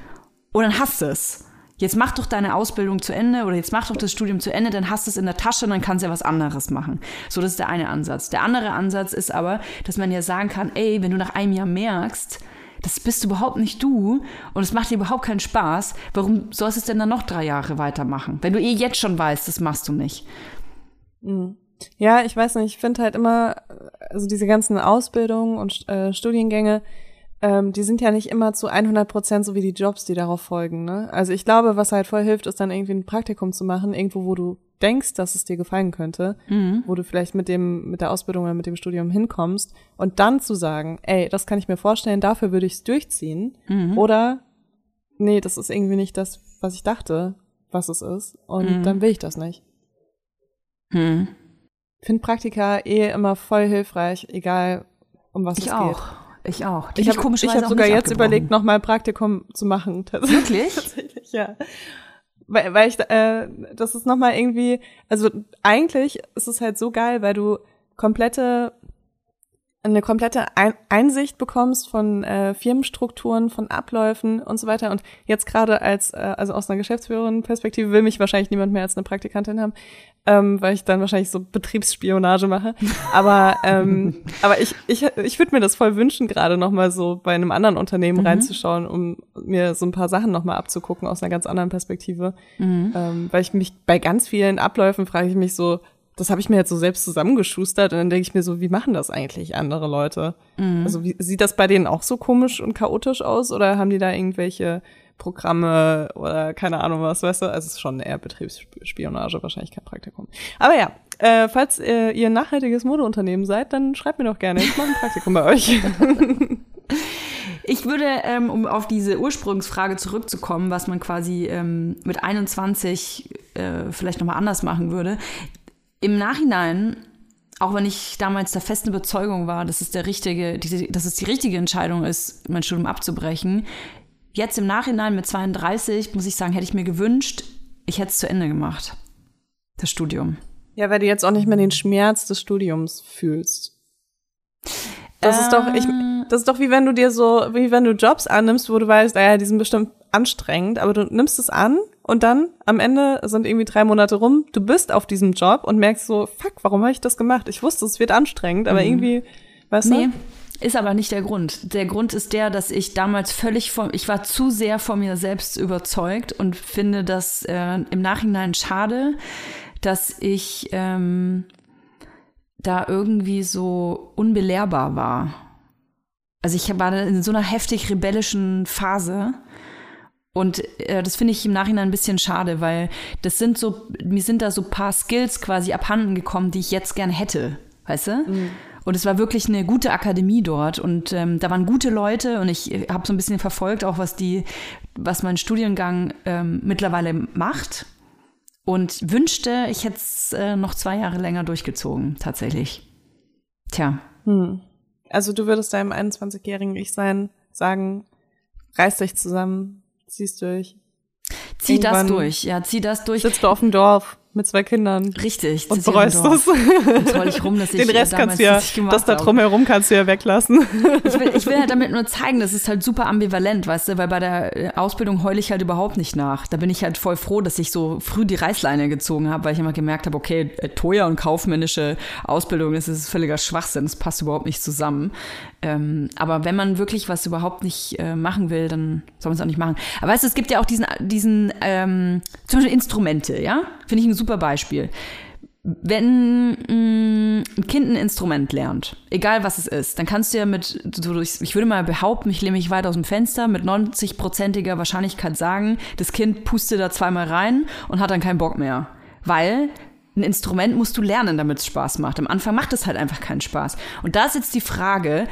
und dann hast du es. Jetzt mach doch deine Ausbildung zu Ende oder jetzt mach doch das Studium zu Ende, dann hast du es in der Tasche und dann kannst du ja was anderes machen. So, das ist der eine Ansatz. Der andere Ansatz ist aber, dass man ja sagen kann, ey, wenn du nach einem Jahr merkst, das bist überhaupt nicht du und es macht dir überhaupt keinen Spaß, warum sollst du es denn dann noch drei Jahre weitermachen? Wenn du eh jetzt schon weißt, das machst du nicht. Mhm. Ja, ich weiß nicht, ich finde halt immer, also diese ganzen Ausbildungen und äh, Studiengänge, ähm, die sind ja nicht immer zu 100 Prozent so wie die Jobs, die darauf folgen. Ne? Also ich glaube, was halt voll hilft, ist dann irgendwie ein Praktikum zu machen, irgendwo, wo du denkst, dass es dir gefallen könnte, Mhm. wo du vielleicht mit dem mit der Ausbildung oder mit dem Studium hinkommst und dann zu sagen, ey, das kann ich mir vorstellen, dafür würde ich es durchziehen Mhm. oder nee, das ist irgendwie nicht das, was ich dachte, was es ist und Mhm. dann will ich das nicht. Hm. Ich finde Praktika eh immer voll hilfreich, egal um was Ich es auch. geht. Ich auch. Die Ich hab habe hab sogar jetzt überlegt, nochmal Praktikum zu machen. Tatsächlich. Wirklich? Tatsächlich, ja. Weil, weil ich, äh, das ist nochmal irgendwie, also eigentlich ist es halt so geil, weil du komplette, eine komplette Ein Einsicht bekommst von äh, Firmenstrukturen, von Abläufen und so weiter. Und jetzt gerade als, äh, also aus einer Geschäftsführerin-Perspektive will mich wahrscheinlich niemand mehr als eine Praktikantin haben, ähm, weil ich dann wahrscheinlich so Betriebsspionage mache. Aber, ähm, aber ich, ich, ich würde mir das voll wünschen, gerade nochmal so bei einem anderen Unternehmen Mhm. reinzuschauen, um mir so ein paar Sachen nochmal abzugucken aus einer ganz anderen Perspektive. Mhm. Ähm, weil ich mich bei ganz vielen Abläufen frage ich mich so, das habe ich mir jetzt so selbst zusammengeschustert und dann denke ich mir so, wie machen das eigentlich andere Leute? Mhm. Also wie, sieht das bei denen auch so komisch und chaotisch aus oder haben die da irgendwelche Programme oder keine Ahnung was, weißt du? Also es ist schon eher Betriebsspionage, wahrscheinlich kein Praktikum. Aber ja, äh, falls äh, ihr ein nachhaltiges Modeunternehmen seid, dann schreibt mir doch gerne. Ich mache ein Praktikum bei euch. Ich würde, ähm, um auf diese Ursprungsfrage zurückzukommen, was man quasi ähm, mit 21 äh, vielleicht nochmal anders machen würde. Im Nachhinein, auch wenn ich damals der festen Überzeugung war, dass es der richtige, diese, dass es die richtige Entscheidung ist, mein Studium abzubrechen, jetzt im Nachhinein mit 32 muss ich sagen, hätte ich mir gewünscht, ich hätte es zu Ende gemacht. Das Studium. Ja, weil du jetzt auch nicht mehr den Schmerz des Studiums fühlst. Das ist doch, ich, Äh. das ist doch wie wenn du dir so, wie wenn du Jobs annimmst, wo du weißt, naja, die sind bestimmt anstrengend, aber du nimmst es an und dann am Ende sind irgendwie drei Monate rum, du bist auf diesem Job und merkst so, fuck, warum habe ich das gemacht? Ich wusste, es wird anstrengend, aber irgendwie, weißt Nee, du? ist aber nicht der Grund. Der Grund ist der, dass ich damals völlig von, ich war zu sehr von mir selbst überzeugt und finde das äh, im Nachhinein schade, dass ich ähm, da irgendwie so unbelehrbar war. Also ich war in so einer heftig rebellischen Phase. Und äh, das finde ich im Nachhinein ein bisschen schade, weil das sind so, mir sind da so ein paar Skills quasi abhanden gekommen, die ich jetzt gern hätte, weißt du? Und es war wirklich eine gute Akademie dort und ähm, da waren gute Leute und ich habe so ein bisschen verfolgt, auch was die, was mein Studiengang ähm, mittlerweile macht und wünschte, ich hätte es äh, noch zwei Jahre länger durchgezogen, tatsächlich. Tja, Hm. Also du würdest deinem 21-jährigen Ich sein, sagen, reiß dich zusammen, zieh's durch. zieh das Irgendwann durch, ja, zieh das durch. Sitzt du auf dem Dorf mit zwei Kindern Richtig. und das bereust das. Jetzt roll ich rum, dass ich Den Rest kannst du ja, das das da drumherum kannst du ja weglassen. Ich will, ich will halt damit nur zeigen, das ist halt super ambivalent, weißt du, weil bei der äh, Ausbildung heule ich halt überhaupt nicht nach. Da bin ich halt voll froh, dass ich so früh die Reißleine gezogen habe, weil ich immer gemerkt habe, okay, äh, teuer und kaufmännische Ausbildung, das ist völliger Schwachsinn, das passt überhaupt nicht zusammen. Ähm, aber wenn man wirklich was überhaupt nicht äh, machen will, dann soll man es auch nicht machen. Aber weißt du, es gibt ja auch diesen, diesen ähm, zum Beispiel Instrumente, ja? Finde ich ein super Beispiel wenn mh, ein Kind ein Instrument lernt, egal was es ist, dann kannst du ja mit, so durch, ich würde mal behaupten, ich lehne mich weit aus dem Fenster, mit 90-prozentiger Wahrscheinlichkeit sagen, das Kind pustet da zweimal rein und hat dann keinen Bock mehr. Weil ein Instrument musst du lernen, damit es Spaß macht. Am Anfang macht es halt einfach keinen Spaß. Und da ist jetzt die Frage,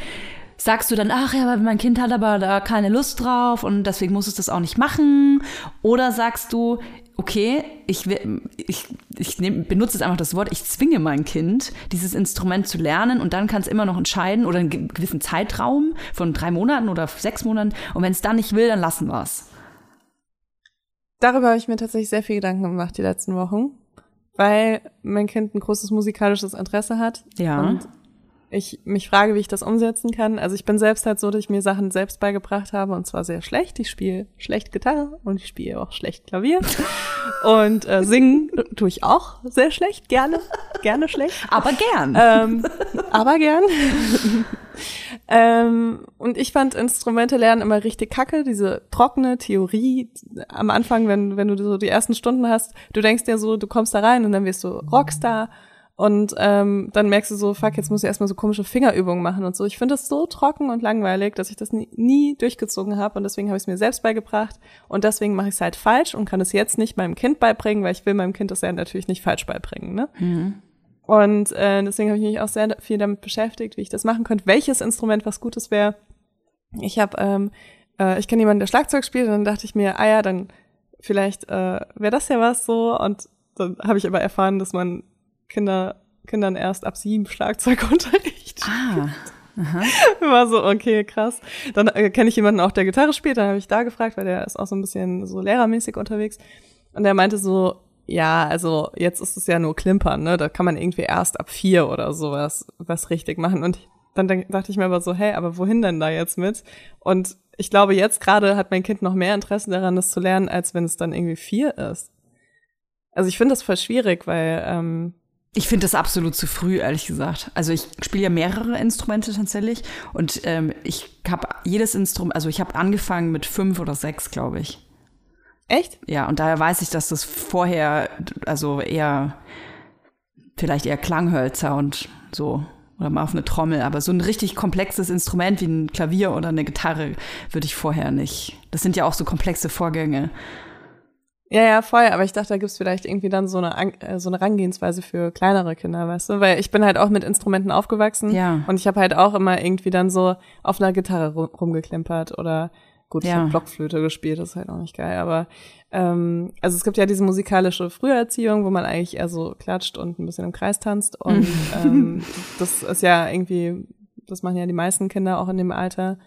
sagst du dann, ach ja, mein Kind hat aber da keine Lust drauf und deswegen muss es das auch nicht machen? Oder sagst du, okay, ich, ich, ich nehm, benutze jetzt einfach das Wort, ich zwinge mein Kind, dieses Instrument zu lernen und dann kann es immer noch entscheiden oder einen ge- gewissen Zeitraum von drei Monaten oder sechs Monaten und wenn es dann nicht will, dann lassen wir es. Darüber habe ich mir tatsächlich sehr viel Gedanken gemacht die letzten Wochen, weil mein Kind ein großes musikalisches Interesse hat. Ja. Und ich mich frage, wie ich das umsetzen kann. Also ich bin selbst halt so, dass ich mir Sachen selbst beigebracht habe und zwar sehr schlecht. Ich spiele schlecht Gitarre und ich spiele auch schlecht Klavier. und äh, singen tue ich auch sehr schlecht, gerne, gerne schlecht. Aber gern. Ähm, aber gern. ähm, und ich fand Instrumente lernen immer richtig kacke, diese trockene Theorie am Anfang, wenn, wenn du so die ersten Stunden hast, du denkst dir so, du kommst da rein und dann wirst du Rockstar und ähm, dann merkst du so, fuck, jetzt muss ich erstmal so komische Fingerübungen machen und so. Ich finde das so trocken und langweilig, dass ich das nie, nie durchgezogen habe und deswegen habe ich es mir selbst beigebracht und deswegen mache ich es halt falsch und kann es jetzt nicht meinem Kind beibringen, weil ich will meinem Kind das ja natürlich nicht falsch beibringen. Ne? Mhm. Und äh, deswegen habe ich mich auch sehr viel damit beschäftigt, wie ich das machen könnte, welches Instrument was Gutes wäre. Ich habe, ähm, äh, ich kenne jemanden, der Schlagzeug spielt und dann dachte ich mir, ah ja, dann vielleicht äh, wäre das ja was so und dann habe ich aber erfahren, dass man Kinder, Kindern erst ab sieben Schlagzeugunterricht. Ah. Aha. War so, okay, krass. Dann äh, kenne ich jemanden auch, der Gitarre spielt, dann habe ich da gefragt, weil der ist auch so ein bisschen so lehrermäßig unterwegs. Und der meinte so, ja, also jetzt ist es ja nur Klimpern, ne? Da kann man irgendwie erst ab vier oder sowas was richtig machen. Und dann dachte ich mir aber so, hey, aber wohin denn da jetzt mit? Und ich glaube, jetzt gerade hat mein Kind noch mehr Interesse daran, das zu lernen, als wenn es dann irgendwie vier ist. Also ich finde das voll schwierig, weil ähm, ich finde das absolut zu früh, ehrlich gesagt. Also ich spiele ja mehrere Instrumente tatsächlich und ähm, ich habe jedes Instrument, also ich habe angefangen mit fünf oder sechs, glaube ich. Echt? Ja, und daher weiß ich, dass das vorher, also eher, vielleicht eher Klanghölzer und so, oder mal auf eine Trommel, aber so ein richtig komplexes Instrument wie ein Klavier oder eine Gitarre würde ich vorher nicht. Das sind ja auch so komplexe Vorgänge. Ja, ja, voll, aber ich dachte, da gibt's vielleicht irgendwie dann so eine, äh, so eine Rangehensweise für kleinere Kinder, weißt du? Weil ich bin halt auch mit Instrumenten aufgewachsen Ja. und ich habe halt auch immer irgendwie dann so auf einer Gitarre rum, rumgeklimpert oder gut, ich Ja. habe Blockflöte gespielt, das ist halt auch nicht geil, aber ähm, also es gibt ja diese musikalische Früherziehung, wo man eigentlich eher so klatscht und ein bisschen im Kreis tanzt und ähm, das ist ja irgendwie, das machen ja die meisten Kinder auch in dem Alter.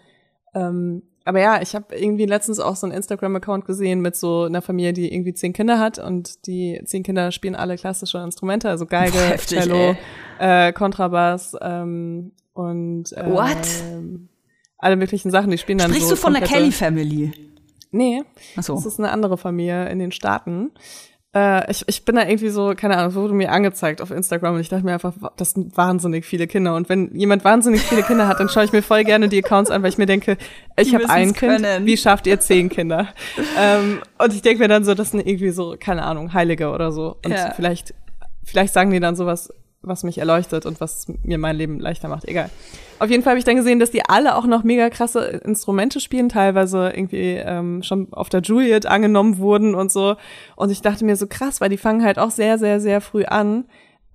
Ähm, aber ja, ich habe irgendwie letztens auch so einen Instagram-Account gesehen mit so einer Familie, die irgendwie zehn Kinder hat und die zehn Kinder spielen alle klassische Instrumente, also Geige, heftig, Cello, äh, Kontrabass ähm, und äh, What? alle möglichen Sachen. Die spielen dann Sprichst so du von der Kelly Family? Nee, Ach so. das ist eine andere Familie in den Staaten. Äh, ich, ich bin da irgendwie so, keine Ahnung, wurde mir angezeigt auf Instagram und ich dachte mir einfach, das sind wahnsinnig viele Kinder. Und wenn jemand wahnsinnig viele Kinder hat, dann schaue ich mir voll gerne die Accounts an, weil ich mir denke, ich habe ein Kind, können. wie schafft ihr zehn Kinder? ähm, und ich denke mir dann so, das sind irgendwie so, keine Ahnung, Heilige oder so. Und Ja. vielleicht, vielleicht sagen die dann sowas, was mich erleuchtet und was mir mein Leben leichter macht. Egal. Auf jeden Fall habe ich dann gesehen, dass die alle auch noch mega krasse Instrumente spielen, teilweise irgendwie ähm, schon auf der Juliet angenommen wurden und so. Und ich dachte mir so krass, weil die fangen halt auch sehr, sehr, sehr früh an.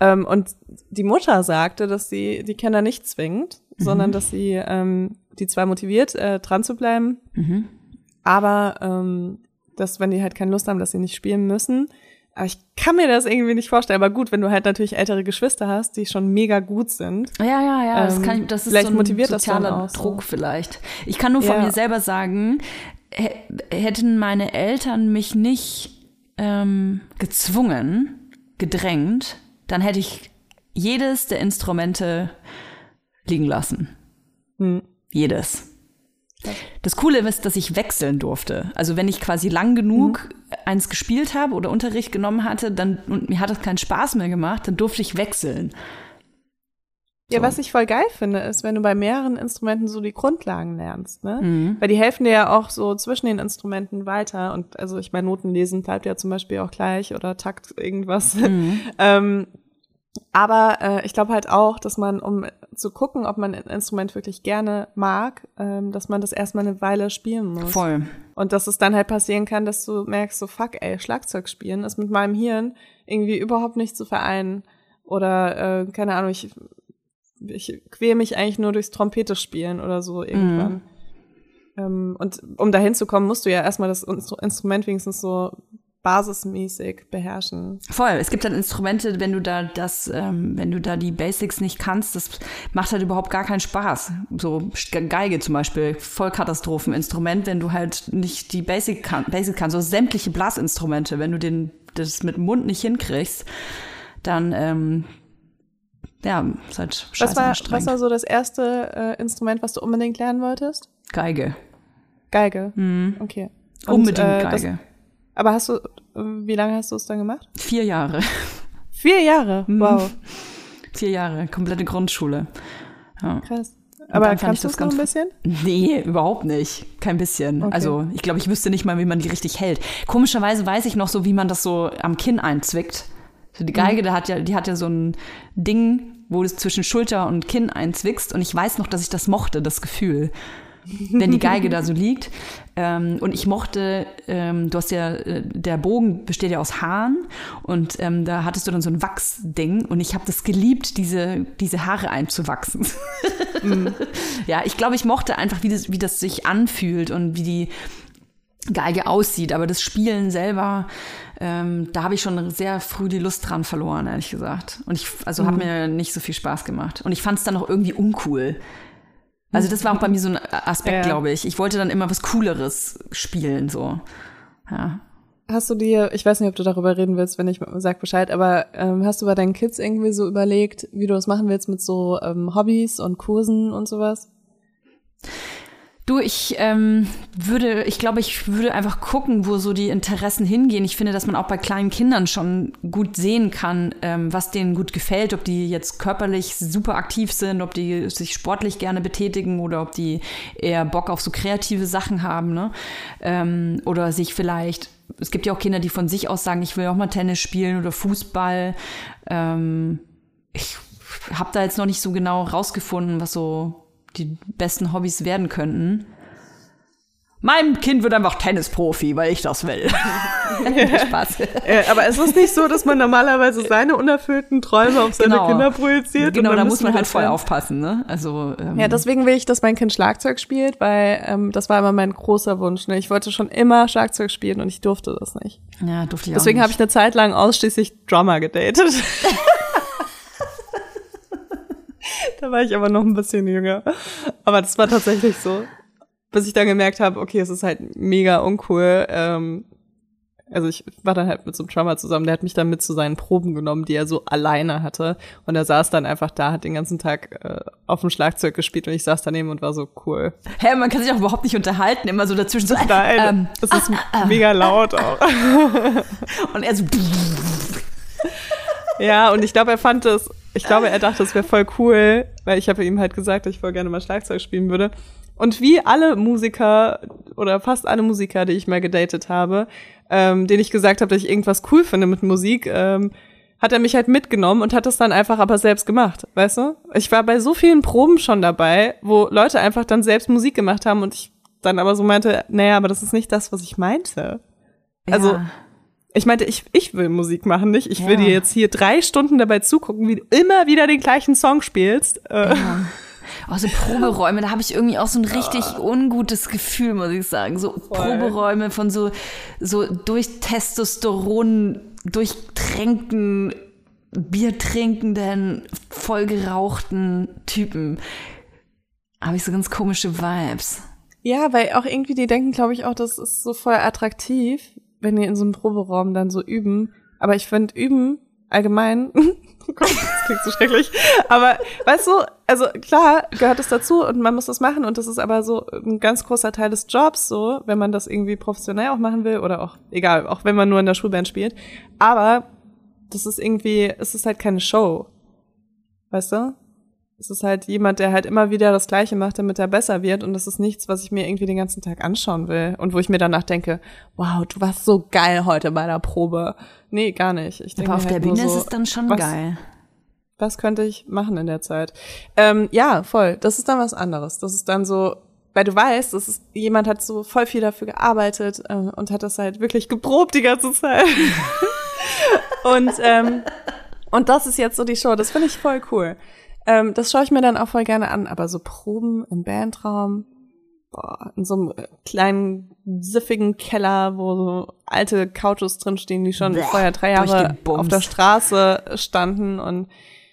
Ähm, und die Mutter sagte, dass sie die Kinder nicht zwingt, sondern dass sie ähm, die zwar motiviert, äh, dran zu bleiben, Mhm. aber ähm, dass, wenn die halt keine Lust haben, dass sie nicht spielen müssen. Aber ich kann mir das irgendwie nicht vorstellen. Aber gut, wenn du halt natürlich ältere Geschwister hast, die schon mega gut sind. Ja, ja, ja, das, Ähm, kann ich, das ist vielleicht so ein motiviert das dann sozialer so. Druck vielleicht. Ich kann nur von Ja. mir selber sagen, hä- hätten meine Eltern mich nicht ähm, gezwungen, gedrängt, dann hätte ich jedes der Instrumente liegen lassen. Hm. Jedes. Das Coole ist, dass ich wechseln durfte. Also wenn ich quasi lang genug eins gespielt habe oder Unterricht genommen hatte, dann und mir hat es keinen Spaß mehr gemacht, dann durfte ich wechseln. Ja, So. was ich voll geil finde, ist, wenn du bei mehreren Instrumenten so die Grundlagen lernst, ne? Mhm. Weil die helfen dir ja auch so zwischen den Instrumenten weiter. Und also ich meine, Noten lesen bleibt ja zum Beispiel auch gleich oder Takt irgendwas. Mhm. ähm, aber äh, ich glaube halt auch, dass man, um zu gucken, ob man ein Instrument wirklich gerne mag, ähm, dass man das erstmal eine Weile spielen muss. Voll. Und dass es dann halt passieren kann, dass du merkst, so fuck, ey, Schlagzeug spielen ist mit meinem Hirn irgendwie überhaupt nicht zu vereinen. Oder, äh, keine Ahnung, ich, ich quäle mich eigentlich nur durchs Trompete spielen oder so irgendwann. Ähm, und um dahin zu kommen, musst du ja erstmal das Instru- Instrument wenigstens so basismäßig beherrschen. Voll. Es gibt dann Instrumente, wenn du da das, ähm, wenn du da die Basics nicht kannst, das macht halt überhaupt gar keinen Spaß. So Geige zum Beispiel, Vollkatastropheninstrument, wenn du halt nicht die Basic, kann, Basic kannst, so sämtliche Blasinstrumente, wenn du den, das mit dem Mund nicht hinkriegst, dann ähm, ja, ist halt scheiße Was war, was war so das erste äh, Instrument, was du unbedingt lernen wolltest? Geige. Geige. Mhm. Okay. Und, Unbedingt äh, das- Geige. Aber hast du, wie lange hast du es dann gemacht? Vier Jahre. Vier Jahre. Mhm. Wow, Vier Jahre, komplette Grundschule. Ja. krass. Aber kannst ich du das es noch ein ganz- bisschen? Nee, überhaupt nicht. Kein bisschen. Okay. Also ich glaube, ich wüsste nicht mal, wie man die richtig hält. Komischerweise weiß ich noch so, wie man das so am Kinn einzwickt. So die Geige, die hat ja, die hat ja so ein Ding, wo du es zwischen Schulter und Kinn einzwickst. Und ich weiß noch, dass ich das mochte, das Gefühl. Wenn die Geige da so liegt. Ähm, und ich mochte, ähm, du hast ja, äh, der Bogen besteht ja aus Haaren und ähm, da hattest du dann so ein Wachsding und ich habe das geliebt, diese, diese Haare einzuwachsen. Ja, ich glaube, ich mochte einfach, wie das, wie das sich anfühlt und wie die Geige aussieht. Aber das Spielen selber, ähm, da habe ich schon sehr früh die Lust dran verloren, ehrlich gesagt. Und ich, also hat mir nicht so viel Spaß gemacht. Und ich fand es dann auch irgendwie uncool. Also das war auch bei mir so ein Aspekt, Ja. glaube ich. Ich wollte dann immer was Cooleres spielen, so. Ja. Hast du dir, ich weiß nicht, ob du darüber reden willst, wenn ich sag Bescheid, aber ähm, hast du bei deinen Kids irgendwie so überlegt, wie du das machen willst mit so ähm, Hobbys und Kursen und sowas? Du, ich ähm, würde, ich glaube, ich würde einfach gucken, wo so die Interessen hingehen. Ich finde, dass man auch bei kleinen Kindern schon gut sehen kann, ähm, was denen gut gefällt, ob die jetzt körperlich super aktiv sind, ob die sich sportlich gerne betätigen oder ob die eher Bock auf so kreative Sachen haben, ne? Ähm, oder sich vielleicht, es gibt ja auch Kinder, die von sich aus sagen, ich will auch mal Tennis spielen oder Fußball. Ähm, ich habe da jetzt noch nicht so genau rausgefunden, was so die besten Hobbys werden könnten. Mein Kind wird einfach Tennisprofi, weil ich das will. Spaß. Äh, aber es ist nicht so, dass man normalerweise seine unerfüllten Träume auf seine Genau. Kinder projiziert. Genau, da muss man halt voll aufpassen, ne? Also ähm, Ja, deswegen will ich, dass mein Kind Schlagzeug spielt, weil ähm, das war immer mein großer Wunsch. Ne? Ich wollte schon immer Schlagzeug spielen und ich durfte das nicht. ja, durfte ich Deswegen auch habe ich eine Zeit lang ausschließlich Drummer gedatet. da war ich aber noch ein bisschen jünger. Aber das war tatsächlich so. Bis ich dann gemerkt habe, okay, es ist halt mega uncool. Ähm, also ich war dann halt mit so einem Drummer zusammen, der hat mich dann mit zu seinen Proben genommen, die er so alleine hatte. Und er saß dann einfach da, hat den ganzen Tag äh, auf dem Schlagzeug gespielt und ich saß daneben und war so cool. Hä, man kann sich auch überhaupt nicht unterhalten, immer so dazwischen so. Nein, Ähm, das ist mega laut auch. und er so. Ja, und ich glaube, er fand es, ich glaube, er dachte, es wäre voll cool, weil ich habe ihm halt gesagt, dass ich voll gerne mal Schlagzeug spielen würde. Und wie alle Musiker oder fast alle Musiker, die ich mal gedatet habe, ähm, denen ich gesagt habe, dass ich irgendwas cool finde mit Musik, ähm, hat er mich halt mitgenommen und hat das dann einfach aber selbst gemacht, weißt du? Ich war bei so vielen Proben schon dabei, wo Leute einfach dann selbst Musik gemacht haben und ich dann aber so meinte, naja, aber das ist nicht das, was ich meinte. Also, ja. Ich meinte, ich, ich will Musik machen, nicht? Ich will Ja. dir jetzt hier drei Stunden dabei zugucken, wie du immer wieder den gleichen Song spielst. Äh, Oh, so Proberäume, da habe ich irgendwie auch so ein richtig ungutes Gefühl, muss ich sagen. So Proberäume von so, so durch Testosteron durchtränkten, biertrinkenden, vollgerauchten Typen. Habe ich so ganz komische Vibes. Ja, weil auch irgendwie die denken, glaube ich, auch, das ist so voll attraktiv, wenn die in so einem Proberaum dann so üben. Aber ich finde üben allgemein, oh das klingt so schrecklich. Aber weißt du, also klar gehört es dazu und man muss das machen und das ist aber so ein ganz großer Teil des Jobs, so, wenn man das irgendwie professionell auch machen will oder auch, egal, auch wenn man nur in der Schulband spielt. Aber das ist irgendwie, es ist halt keine Show. Weißt du? Es ist halt jemand, der halt immer wieder das Gleiche macht, damit er besser wird. Und das ist nichts, was ich mir irgendwie den ganzen Tag anschauen will. Und wo ich mir danach denke, wow, du warst so geil heute bei der Probe. Nee, gar nicht. Ich denke Aber auf der halt nur Bühne so, ist es dann schon was, geil. Was könnte ich machen in der Zeit? Ähm, ja, voll. Das ist dann was anderes. Das ist dann so, weil du weißt, das ist, jemand hat so voll viel dafür gearbeitet äh, und hat das halt wirklich geprobt die ganze Zeit. und, ähm, und das ist jetzt so die Show. Das finde ich voll cool. Ähm, das schaue ich mir dann auch voll gerne an. Aber so Proben im Bandraum, boah, in so einem äh, kleinen, siffigen Keller, wo so alte Couches drinstehen, die schon Bäh, vorher drei Jahre auf der Straße standen und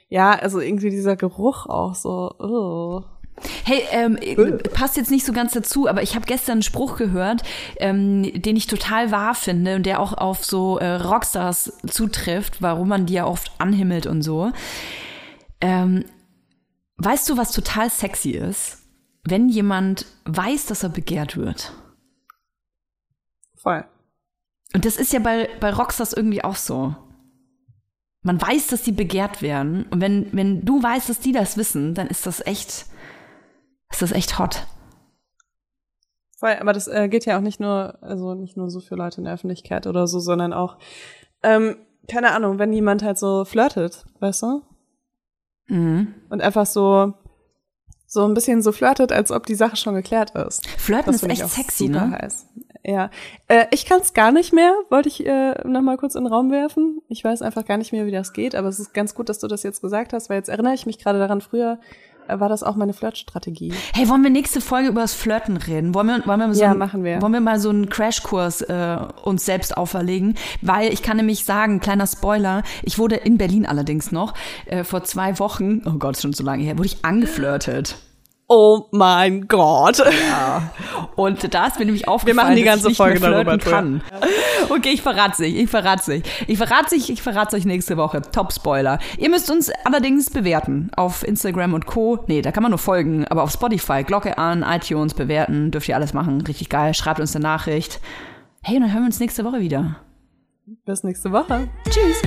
ja, also irgendwie dieser Geruch auch so. Oh. Hey, ähm, passt jetzt nicht so ganz dazu, aber ich habe gestern einen Spruch gehört, ähm, den ich total wahr finde und der auch auf so äh, Rockstars zutrifft, warum man die ja oft anhimmelt und so. Ähm, weißt du, was total sexy ist? Wenn jemand weiß, dass er begehrt wird. Voll. Und das ist ja bei, bei Rockstars irgendwie auch so. Man weiß, dass die begehrt werden. Und wenn, wenn du weißt, dass die das wissen, dann ist das echt, ist das echt hot. Voll, aber das äh, geht ja auch nicht nur, also nicht nur so für Leute in der Öffentlichkeit oder so, sondern auch, ähm, keine Ahnung, wenn jemand halt so flirtet, weißt du? Mhm. Und einfach so, so ein bisschen so flirtet, als ob die Sache schon geklärt ist. Flirten Das ist echt sexy, ne? Heiß. Ja. Äh, ich kann es gar nicht mehr, wollte ich äh, noch mal kurz in den Raum werfen. Ich weiß einfach gar nicht mehr, wie das geht, aber es ist ganz gut, dass du das jetzt gesagt hast, weil jetzt erinnere ich mich gerade daran, früher war das auch meine Flirtstrategie. Hey, wollen wir nächste Folge über das Flirten reden? Wollen wir, wollen wir, so Ja, ein- machen wir. Wollen wir mal so einen Crashkurs äh, uns selbst auferlegen? Weil ich kann nämlich sagen, kleiner Spoiler, ich wurde in Berlin allerdings noch äh, vor zwei Wochen, oh Gott, schon so lange her, wurde ich angeflirtet. Oh mein Gott. Und da ist mir nämlich aufgefallen, machen die dass ganze nicht Folge mehr darüber, kann. Okay, ich verrat's euch, ich verrat's euch. Ich verrat's euch, ich verrat's euch nächste Woche. Top Spoiler. Ihr müsst uns allerdings bewerten auf Instagram und Co. Nee, da kann man nur folgen, aber auf Spotify, Glocke an, iTunes bewerten, dürft ihr alles machen. Richtig geil. Schreibt uns eine Nachricht. Hey, und dann hören wir uns nächste Woche wieder. Bis nächste Woche. Tschüss.